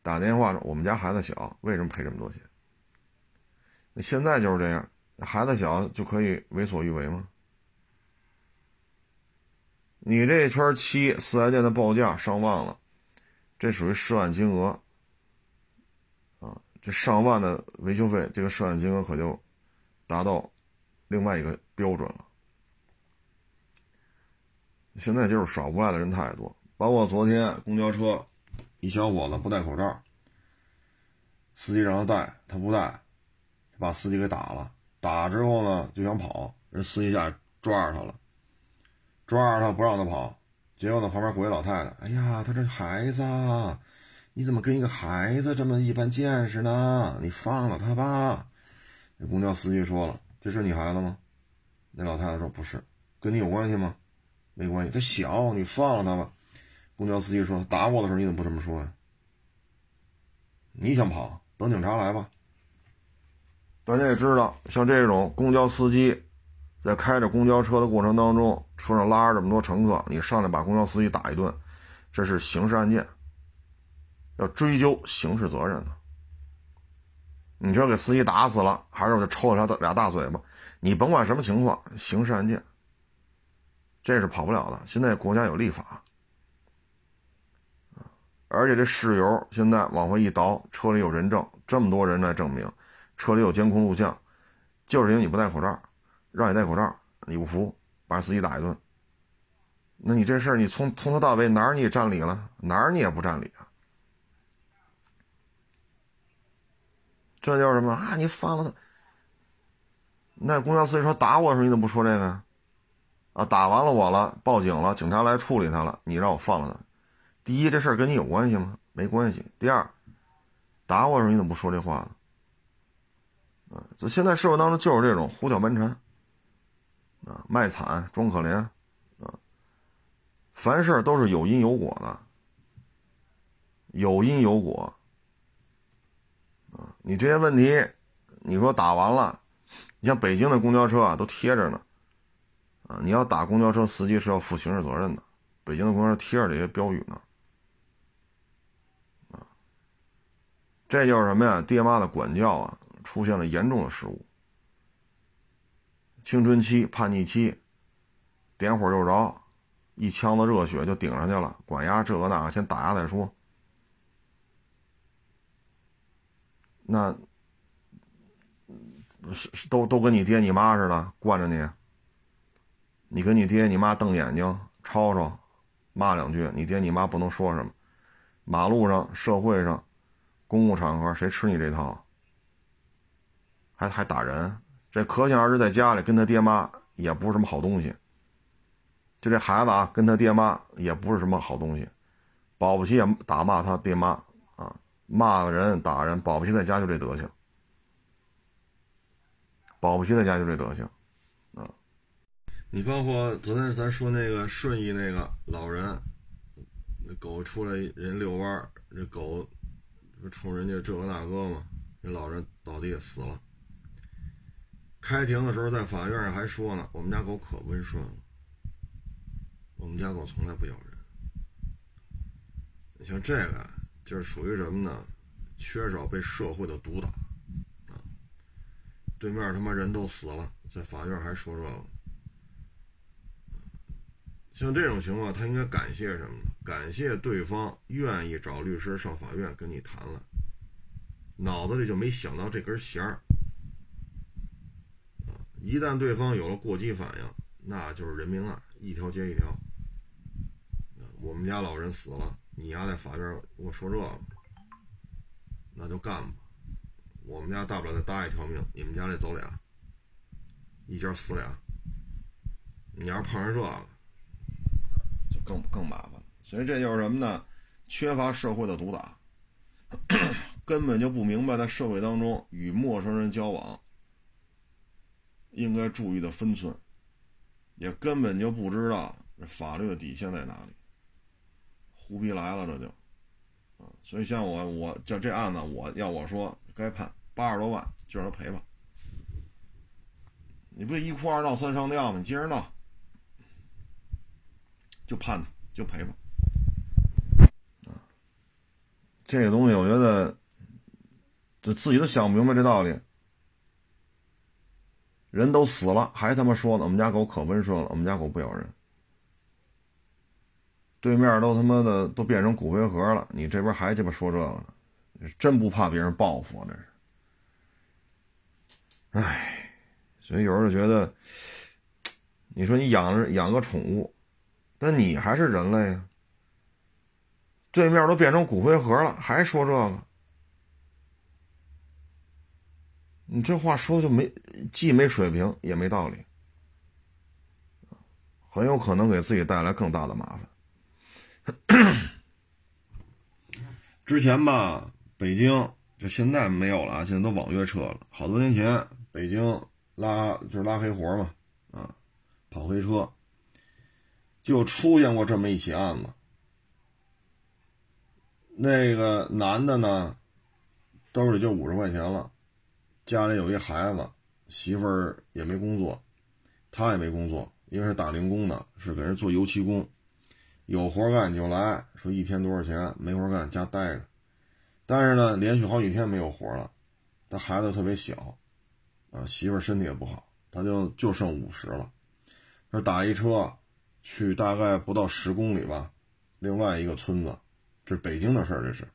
打电话说我们家孩子小，为什么赔这么多钱？那现在就是这样，孩子小就可以为所欲为吗？你这一圈漆四 S 店的报价上万了，这属于涉案金额啊！这上万的维修费，这个涉案金额可就达到另外一个标准了。现在就是耍无赖的人太多。包括昨天公交车，一小伙子不戴口罩，司机让他戴，他不戴，把司机给打了。打之后呢，就想跑，人司机下抓着他了，抓着他不让他跑。结果呢，旁边过一老太太，哎呀，他这孩子，你怎么跟一个孩子这么一般见识呢？你放了他吧。那公交司机说了：“这是你孩子吗？”那老太太说：“不是，跟你有关系吗？没关系，他小，你放了他吧。”公交司机说：“打我的时候你怎么不这么说呀？你想跑，等警察来吧。”大家也知道，像这种公交司机在开着公交车的过程当中，车上拉着这么多乘客，你上来把公交司机打一顿，这是刑事案件，要追究刑事责任的。你说给司机打死了，还是我就抽了他俩大嘴巴？你甭管什么情况，刑事案件，这是跑不了的。现在国家有立法。而且这事由现在往回一倒，车里有人证，这么多人来证明，车里有监控录像，就是因为你不戴口罩，让你戴口罩，你不服，把司机打一顿。那你这事儿，你从从头到尾哪儿你也占理了，哪儿你也不占理啊？这叫什么啊？你放了他？那公交司机说打我的时候你怎么不说这个？啊，打完了我了，报警了，警察来处理他了，你让我放了他。第一，这事儿跟你有关系吗？没关系。第二，打我的时候你怎么不说这话呢？啊，这现在社会当中就是这种胡搅蛮缠，啊，卖惨装可怜，啊，凡事都是有因有果的，有因有果，啊，你这些问题，你说打完了，你像北京的公交车啊，都贴着呢，啊，你要打公交车司机是要负刑事责任的，北京的公交车贴着这些标语呢。这就是什么呀？爹妈的管教啊，出现了严重的失误。青春期、叛逆期，点火就着，一腔子热血就顶上去了。管压这个那个，先打压再说。那是都都跟你爹你妈似的惯着你。你跟你爹你妈瞪眼睛吵吵，骂两句，你爹你妈不能说什么。马路上、社会上。公共场合谁吃你这套？还还打人？这可想而知，在家里跟他爹妈也不是什么好东西。就这孩子啊，跟他爹妈也不是什么好东西，保不齐也打骂他爹妈啊，骂人打人，保不齐在家就这德行，保不齐在家就这德行啊。你包括昨天咱说那个顺义那个老人，那狗出来人遛弯这狗。不冲人家这个那个嘛，那老人倒地死了。开庭的时候在法院上还说呢：“我们家狗可温顺了，我们家狗从来不咬人。”你像这个，就是属于什么呢？缺少被社会的毒打啊！对面他妈人都死了，在法院还说这个。像这种情况，他应该感谢什么呢？感谢对方愿意找律师上法院跟你谈了，脑子里就没想到这根弦儿。一旦对方有了过激反应，那就是人命案，一条接一条。我们家老人死了，你丫在法院给我说这个，那就干吧。我们家大不了再搭一条命，你们家这走俩，一家死俩。你要是碰上这个。更更麻烦，所以这就是什么呢？缺乏社会的毒打，根本就不明白在社会当中与陌生人交往应该注意的分寸，也根本就不知道法律的底线在哪里，胡逼来了这就，啊！所以像我，我就这案子，我要我说该判八十多万，就让他赔吧。你不一哭二闹三上吊吗？你接着闹。就判他，就赔吧。啊，这个东西我觉得，这自己都想不明白这道理。人都死了，还他妈说呢？我们家狗可温顺了，我们家狗不咬人。对面都他妈的都变成骨灰盒了，你这边还鸡巴说这个呢？真不怕别人报复啊？这是。唉，所以有时候觉得，你说你养着养个宠物。那你还是人类呀？对面都变成骨灰盒了，还说这个？你这话说的就没，既没水平也没道理，很有可能给自己带来更大的麻烦。之前吧，北京就现在没有了，现在都网约车了。好多年前，北京拉就是拉黑活嘛，啊，跑黑车。就出现过这么一起案子，那个男的呢，兜里就五十块钱了，家里有一孩子，媳妇儿也没工作，他也没工作，因为是打零工的，是给人做油漆工，有活干就来，说一天多少钱，没活干家待着，但是呢，连续好几天没有活了，他孩子特别小，啊，媳妇儿身体也不好，他就就剩五十了，说打一车。去大概不到十公里吧，另外一个村子，这是北京的事儿，这是。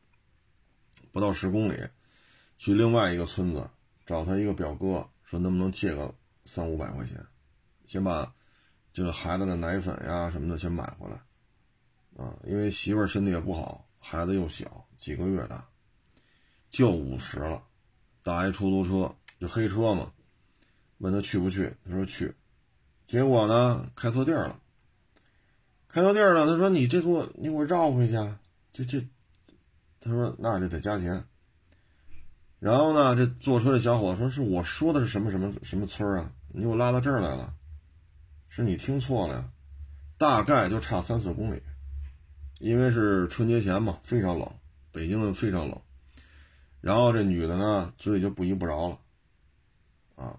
不到十公里，去另外一个村子找他一个表哥，说能不能借个三五百块钱，先把这个孩子的奶粉呀什么的先买回来，啊，因为媳妇儿身体也不好，孩子又小，几个月大，就五十了，打一出租车就黑车嘛，问他去不去，他说去，结果呢开错地儿了。开到地儿了，他说：“你这给我，你给我绕回去。”这这，他说那这得加钱。然后呢，这坐车的小伙子说：“是我说的是什么什么什么村啊？你给我拉到这儿来了，是你听错了呀，大概就差三四公里。因为是春节前嘛，非常冷，北京非常冷。然后这女的呢，嘴里就不依不饶了，啊，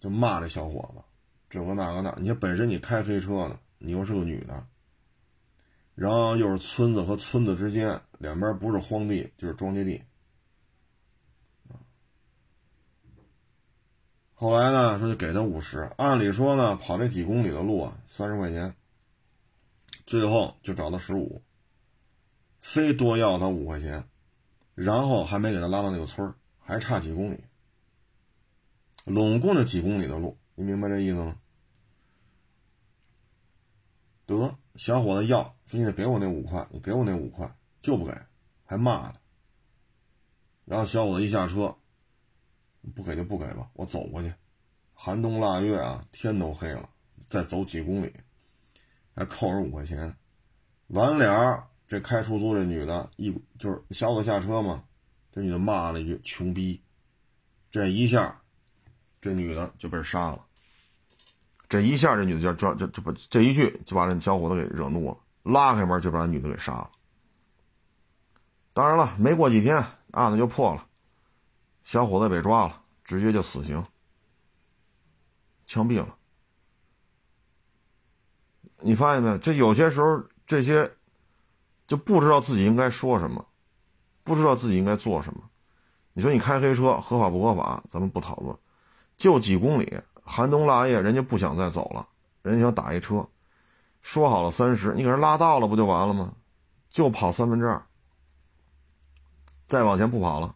就骂这小伙子，这个那个那。你看本身你开黑车的，你又是个女的。”然后又是村子和村子之间，两边不是荒地就是庄稼地。后来呢，说就给他五十，按理说呢，跑这几公里的路啊，三十块钱。最后就找到十五，非多要他五块钱，然后还没给他拉到那个村还差几公里，拢共就几公里的路，你明白这意思吗？得，小伙子要。说你得给我那五块，你给我那五块就不给，还骂他。然后小伙子一下车，不给就不给吧，我走过去。寒冬腊月啊，天都黑了，再走几公里，还扣人五块钱。完了，这开出租这女的，一就是小伙子下车嘛，这女的骂了一句“穷逼”，这一下，这女的就被杀了。这一下，这女的就就这这不这一句就把这小伙子给惹怒了。拉开门就把那女的给杀了。当然了，没过几天案子就破了，小伙子被抓了，直接就死刑，枪毙了。你发现没有？这有些时候这些就不知道自己应该说什么，不知道自己应该做什么。你说你开黑车合法不合法？咱们不讨论，就几公里，寒冬腊月，人家不想再走了，人家想打一车。说好了三十，你给人拉到了不就完了吗？就跑三分之二，再往前不跑了。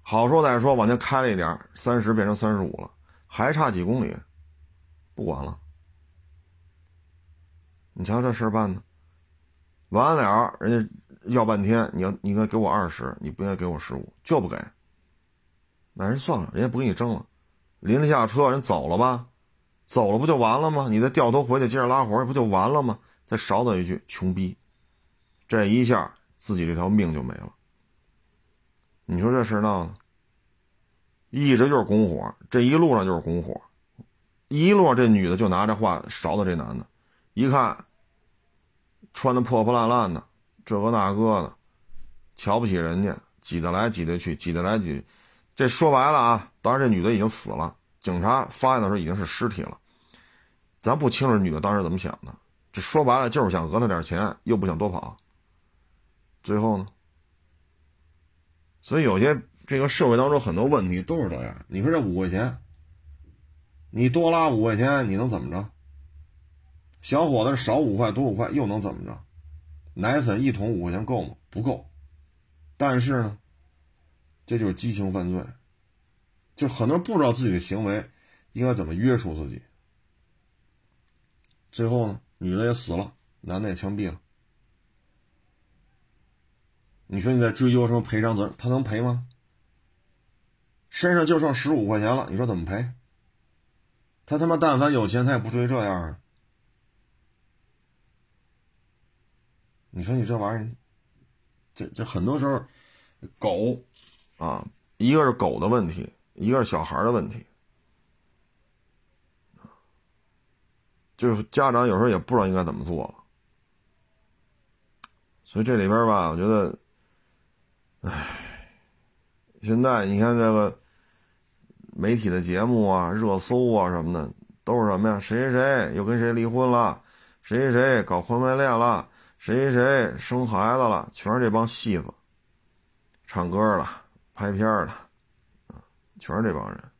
好说歹说，往前开了一点，三十变成三十五了，还差几公里，不管了。你瞧这事儿办的，完了，人家要半天，你要你应该给我二十，你不应该给我十五，就不给。那人算了，人家不跟你争了，临了下车，人走了吧。走了不就完了吗？你再掉头回去接着拉活不就完了吗？再少他一句穷逼，这一下自己这条命就没了。你说这事闹的，一直就是拱火，这一路上就是拱火，一路这女的就拿这话勺的这男的，一看穿的破破烂烂的，这个那个的，瞧不起人家，挤得来挤得去，挤得来挤，这说白了啊，当然这女的已经死了，警察发现的时候已经是尸体了。咱不清楚女的当时怎么想的，这说白了就是想讹他点钱，又不想多跑。最后呢？所以有些这个社会当中很多问题都是这样。你说这五块钱，你多拉五块钱，你能怎么着？小伙子少五块多五块又能怎么着？奶粉一桶五块钱够吗？不够。但是呢，这就是激情犯罪，就很多人不知道自己的行为应该怎么约束自己。最后呢，女的也死了，男的也枪毙了。你说你在追究什么赔偿责任？他能赔吗？身上就剩十五块钱了，你说怎么赔？他他妈但凡有钱，他也不至于这样啊！你说你这玩意儿，这这很多时候，狗啊，一个是狗的问题，一个是小孩的问题。就是家长有时候也不知道应该怎么做了，所以这里边吧，我觉得，唉，现在你看这个媒体的节目啊、热搜啊什么的，都是什么呀？谁谁谁又跟谁离婚了？谁谁谁搞婚外恋了？谁谁谁生孩子了？全是这帮戏子，唱歌的、拍片的，全是这帮人。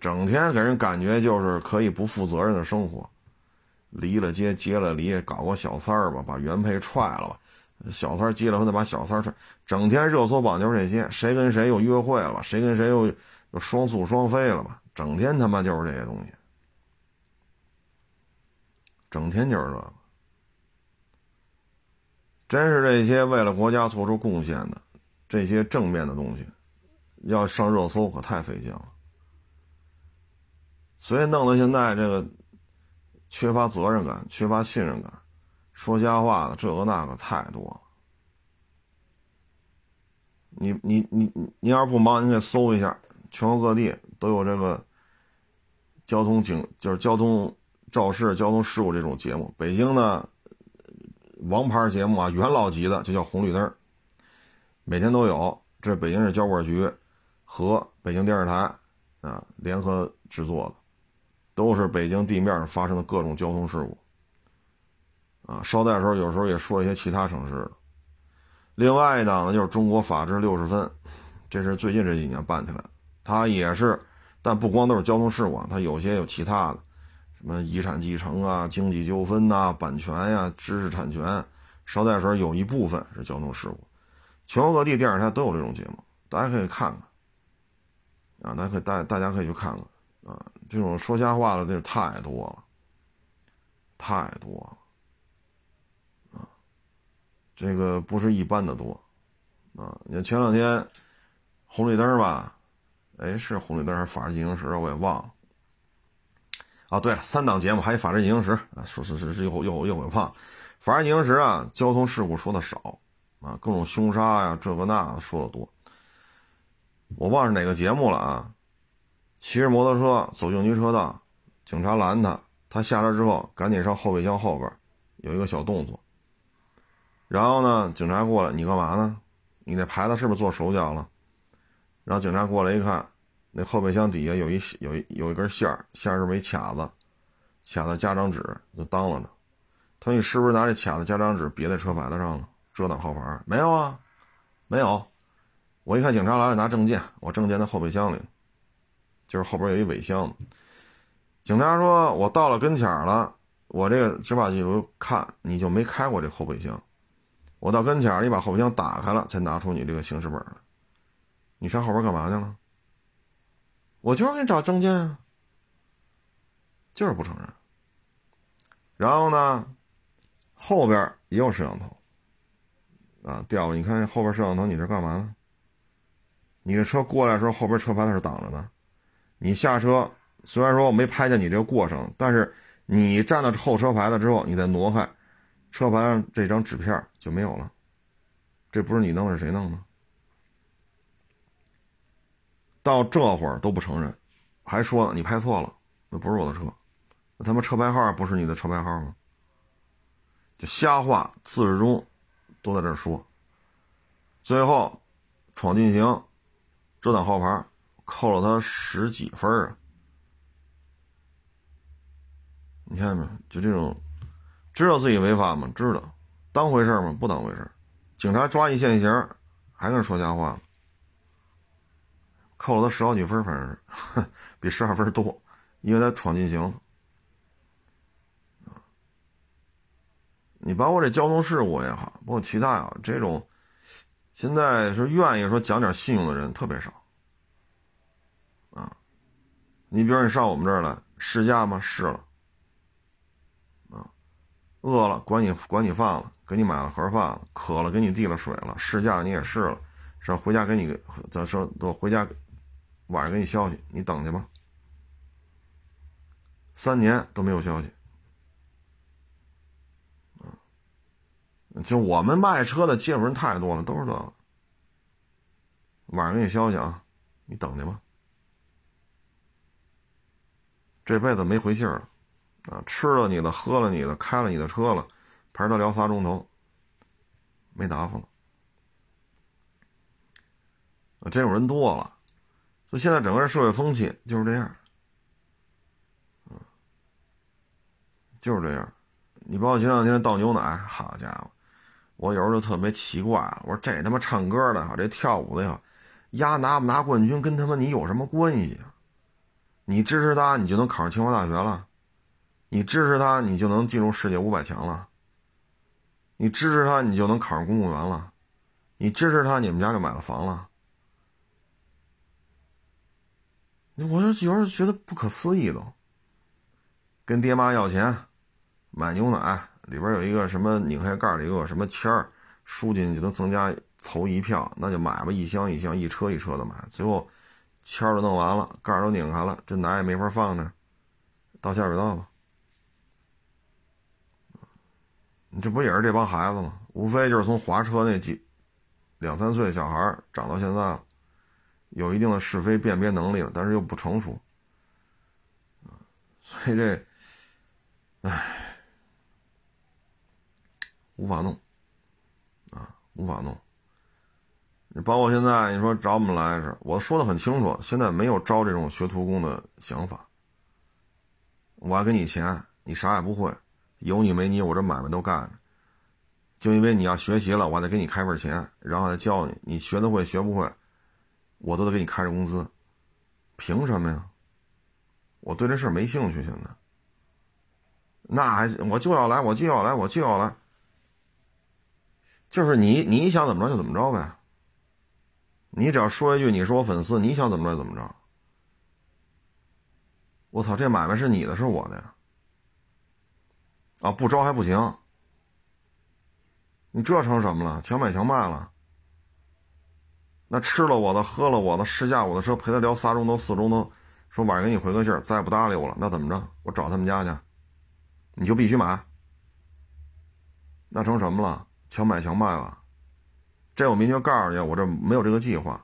整天给人感觉就是可以不负责任的生活，离了结，结了离，搞个小三儿吧，把原配踹了吧，小三儿结了婚再把小三儿踹，整天热搜榜就是这些，谁跟谁又约会了，谁跟谁又又双宿双飞了吧，整天他妈就是这些东西，整天就是这个，真是这些为了国家做出贡献的这些正面的东西，要上热搜可太费劲了。所以弄得现在这个缺乏责任感，缺乏信任感，说瞎话的这个那个太多了。你你你你要是不忙，你给搜一下，全国各地都有这个交通警，就是交通肇事、交通事故这种节目。北京呢，王牌节目啊，元老级的就叫红绿灯，每天都有。这北京市交管局和北京电视台啊联合制作的，都是北京地面上发生的各种交通事故。啊，捎带的时候有时候也说一些其他城市的。另外一档呢，就是《中国法制六十分》，这是最近这几年办起来，它也是，但不光都是交通事故，它有些有其他的，什么遗产继承啊、经济纠纷呐、版权呀、知识产权，捎带时候有一部分是交通事故。全国各地电视台都有这种节目，大家可以看看，啊，大家可以大大家可以去看看，啊，这种说瞎话的地儿太多了，太多了。啊这个不是一般的多，啊！你看前两天红绿灯吧，哎，是红绿灯还是法制进行时，我也忘了。啊，对了，三档节目还有法制进行时啊，说是是是又又又给忘了。法制进行时啊，交通事故说的少啊，各种凶杀呀，这个那说的多。我忘是哪个节目了啊？骑着摩托车走应急车道，警察拦他，他下车之后赶紧上后备箱后边有一个小动作。然后呢，警察过来，你干嘛呢？你那牌子是不是做手脚了？然后警察过来一看，那后备箱底下有一有一有一根线儿，线儿上没卡子，卡子加张纸就当了着。他说：“你是不是拿这卡子、加张纸别在车牌子上了？遮挡号牌？没有啊，没有。我一看警察来了，拿证件，我证件在后备箱里，就是后边有一尾箱。警察说：“我到了跟前了，我这个执法记录看你就没开过这后备箱。”我到跟前你把后备箱打开了，才拿出你这个行驶本来。你上后边干嘛去了？我就是给你找证件啊，就是不承认。然后呢，后边也有摄像头啊，掉了。你看后边摄像头，你这干嘛呢？你的车过来的时候，后边车牌在是挡着的。你下车，虽然说我没拍见你这个过程，但是你站到后车牌子之后，你再挪开。车牌这张纸片就没有了，这不是你弄的，是谁弄的？到这会儿都不承认，还说你拍错了，那不是我的车，那他妈车牌号不是你的车牌号吗？就瞎话，自始终都在这说。最后闯禁行，遮挡号牌，扣了他十几分啊！你看没有？就这种。知道自己违法吗？知道，当回事吗？不当回事警察抓一现行，还跟人说瞎话，扣了他十好几分，反正是 比十二分多，因为他闯禁行。你包括这交通事故也好，包括其他啊，这种现在是愿意说讲点信用的人特别少。你比如你上我们这儿来试驾吗？试了。饿了，管你管你饭了，给你买了盒饭了；渴了，给你递了水了；试驾你也试了，说回家给你，咱说都回家，晚上给你消息，你等去吧。三年都没有消息，就我们卖车的接触人太多了，都是这个。晚上给你消息啊，你等去吧。这辈子没回信了。啊，吃了你的，喝了你的，开了你的车了，陪他聊仨钟头，没答复了。啊，这种人多了，所以现在整个社会风气就是这样。嗯就是这样。你包括前两天倒牛奶，好家伙，我有时候就特别奇怪，我说这他妈唱歌的，这跳舞的呀，丫拿不拿冠军跟他妈你有什么关系啊？你支持他，你就能考上清华大学了？你支持他，你就能进入世界五百强了。你支持他，你就能考上公务员了。你支持他，你们家就买了房了。我就有时候觉得不可思议都。跟爹妈要钱，买牛奶，里边有一个什么拧开盖里有个什么签儿，输进去就能增加投一票，那就买吧，一箱一箱，一车一车的买。最后签都弄完了，盖都拧开了，这奶也没法放着，倒下水道吧。你这不也是这帮孩子吗？无非就是从划车那几两三岁小孩长到现在了，有一定的是非辨别能力了，但是又不成熟，所以这，唉，无法弄，啊，无法弄。你包括现在你说找我们来是，我说的很清楚，现在没有招这种学徒工的想法。我还给你钱，你啥也不会，有你没你，我这买卖都干着。就因为你要学习了，我还得给你开份钱，然后再教你，你学得会学不会，我都得给你开着工资，凭什么呀？我对这事儿没兴趣，现在。那还我就要来，我就要来，我就要来，就是你你想怎么着就怎么着呗。你只要说一句，你是我粉丝，你想怎么着怎么着。我操，这买卖是你的，是我的呀？啊，不招还不行。你这成什么了？强买强卖了？那吃了我的，喝了我的，试驾我的车，陪他聊仨钟头、四钟头，说晚上给你回个信儿，再不搭理我了，那怎么着？我找他们家去，你就必须买？那成什么了？强买强卖了？这我明确告诉你，我这没有这个计划，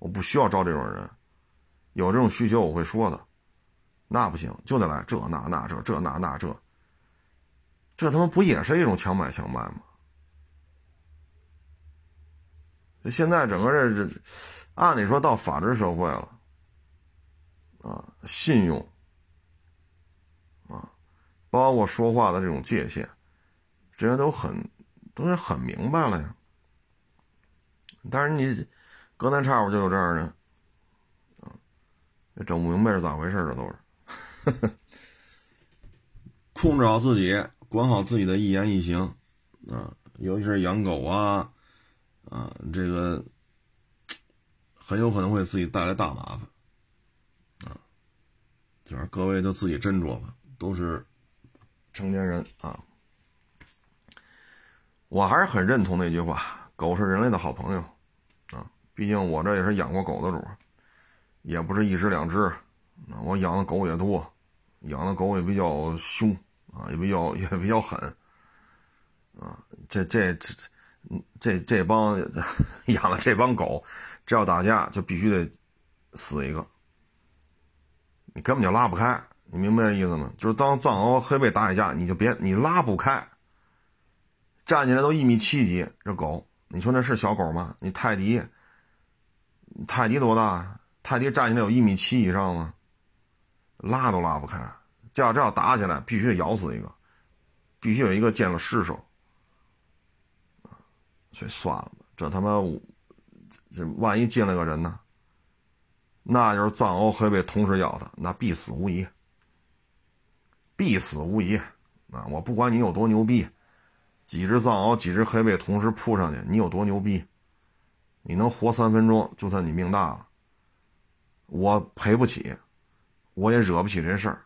我不需要招这种人，有这种需求我会说的。那不行，就得来这那那这这那那这，这他妈不也是一种强买强卖吗？现在整个这这，按理说到法治社会了，啊，信用，啊，包括说话的这种界限，这些都很都也很明白了呀。但是你隔三差五就有这样的，啊，也整不明白是咋回事这都是。控制好自己，管好自己的一言一行，啊，尤其是养狗啊。啊，这个很有可能会自己带来大麻烦，啊，就是各位都自己斟酌吧，都是成年人啊。我还是很认同那句话：狗是人类的好朋友，啊，毕竟我这也是养过狗的主，也不是一只两只，我养的狗也多，养的狗也比较凶，啊，也比较 也比较狠，啊，这这这。这这帮 养了这帮狗，只要打架就必须得死一个，你根本就拉不开，你明白这意思吗？就是当藏獒黑背打一架，你就别你拉不开，站起来都一米七几，这狗，你说那是小狗吗？你泰迪，泰迪多大？泰迪站起来有一米七以上吗？拉都拉不开，这要这要打起来，必须得咬死一个，必须有一个见了尸首。所以算了吧，这他妈，这万一进来个人呢？那就是藏獒黑背同时咬他，那必死无疑，必死无疑。啊，我不管你有多牛逼，几只藏獒、几只黑背同时扑上去，你有多牛逼，你能活三分钟，就算你命大了。我赔不起，我也惹不起这事儿，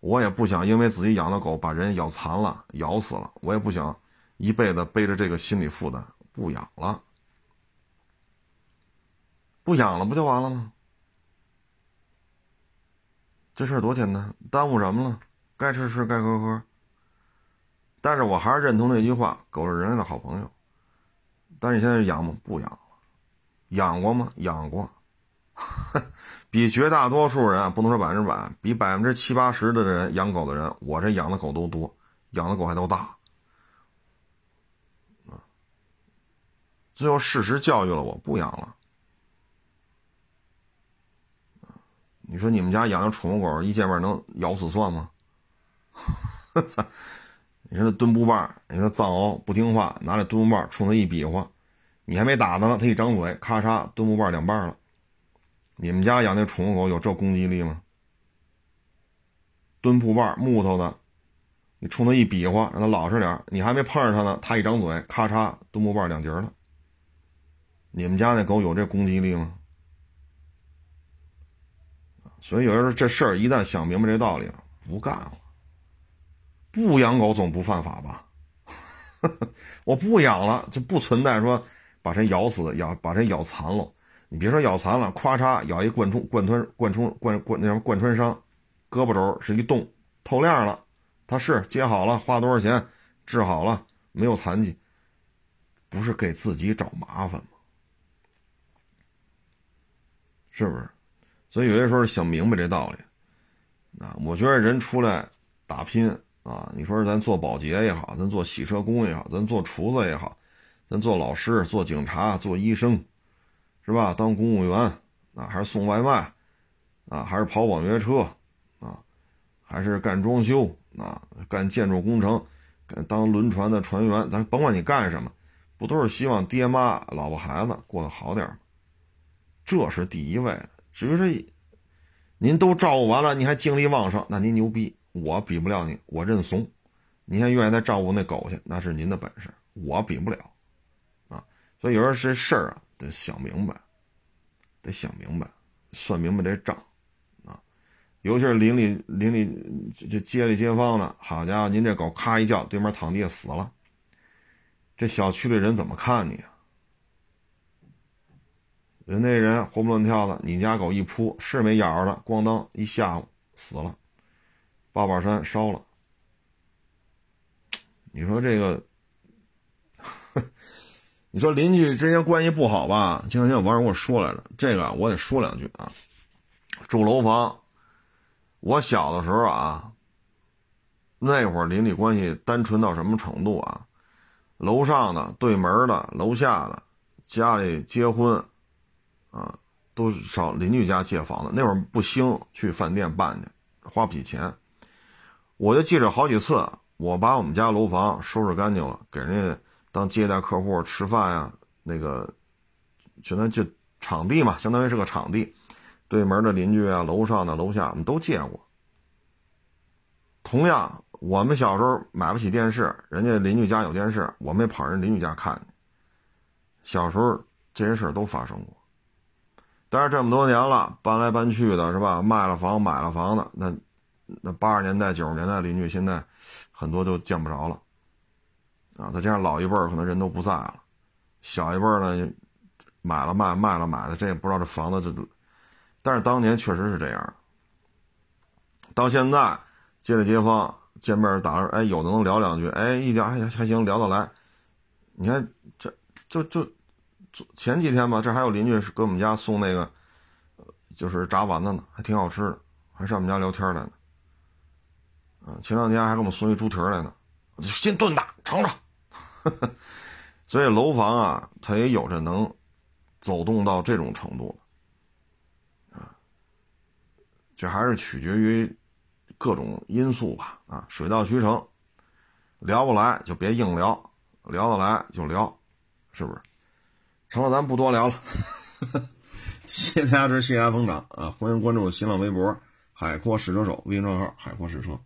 我也不想因为自己养的狗把人咬残了、咬死了，我也不想一辈子背着这个心理负担。不养了，不养了，不就完了吗？这事儿多简单，耽误什么了？该吃吃，该喝喝。但是我还是认同那句话：狗是人类的好朋友。但是你现在养吗？不养。养过吗？养过。比绝大多数人啊不能说百分之百，比百分之七八十的人养狗的人，我这养的狗都多，养的狗还都大。最后事实教育了我，不养了。你说你们家养的宠物狗一见面能咬死算吗？你说那墩布棒，你说藏獒不听话，拿着墩布棒冲它一比划，你还没打他呢，他一张嘴，咔嚓，墩布棒两半了。你们家养那宠物狗有这攻击力吗？墩布棒木头的，你冲他一比划，让他老实点你还没碰上他呢，他一张嘴，咔嚓，墩布棒两截了。你们家那狗有这攻击力吗？所以有人说这事儿一旦想明白这道理了，不干了。不养狗总不犯法吧？我不养了，就不存在说把谁咬死、咬把谁咬残了。你别说咬残了，咵嚓咬一贯穿、贯穿、贯穿、贯贯那什么贯穿伤，胳膊肘是一洞透亮了，他是接好了，花多少钱治好了，没有残疾，不是给自己找麻烦吗？是不是？所以有些时候想明白这道理，啊，我觉得人出来打拼啊，你说咱做保洁也好，咱做洗车工也好，咱做厨子也好，咱做老师、做警察、做医生，是吧？当公务员啊，还是送外卖啊，还是跑网约车啊，还是干装修啊，干建筑工程，干当轮船的船员，咱甭管你干什么，不都是希望爹妈、老婆孩子过得好点吗？这是第一位的。至于是您都照顾完了，你还精力旺盛，那您牛逼，我比不了你，我认怂。你还愿意再照顾那狗去，那是您的本事，我比不了。所以有时候这事儿啊，得想明白，得想明白，算明白这账啊。尤其是邻里邻里这街里街坊的，好家伙，您这狗咔一叫，对面躺地下死了，这小区里人怎么看你啊？人那人活蹦乱跳的，你家狗一扑是没咬着的，咣当一下午死了，八宝山烧了。你说这个，你说邻居之间关系不好吧？前两天有网友跟我说来着，这个我得说两句啊。住楼房，我小的时候啊，那会儿邻里关系单纯到什么程度啊？楼上的、对门的、楼下的，家里结婚。啊，都上邻居家借房子。那会儿不兴去饭店办去，花不起钱。我就记着好几次，我把我们家楼房收拾干净了，给人家当接待客户吃饭呀。那个，就那就场地嘛，相当于是个场地。对门的邻居啊，楼上的、楼下，我们都见过。同样，我们小时候买不起电视，人家邻居家有电视，我们也跑人邻居家看。小时候这些事都发生过。但是这么多年了，搬来搬去的是吧？卖了房买了房的，那那八十年代九十年代邻居现在很多都见不着了啊！再加上老一辈儿可能人都不在了，小一辈儿呢买了卖卖了买的，这也不知道这房子这……但是当年确实是这样。到现在街里街坊见面打哎，有的能聊两句，哎，一聊还还行聊得来。你看这就就。前几天吧，这还有邻居是给我们家送那个，就是炸丸子呢，还挺好吃的，还上我们家聊天来呢。啊，前两天还给我们送一猪蹄来呢，先炖吧，尝尝。所以楼房啊，它也有着能走动到这种程度的，啊，这还是取决于各种因素吧。啊，水到渠成，聊不来就别硬聊，聊得来就聊，是不是？成了，咱不多聊了。谢谢大家支持，谢谢大家捧场啊！欢迎关注新浪微博“海阔试车手”微信账号“海阔试车”。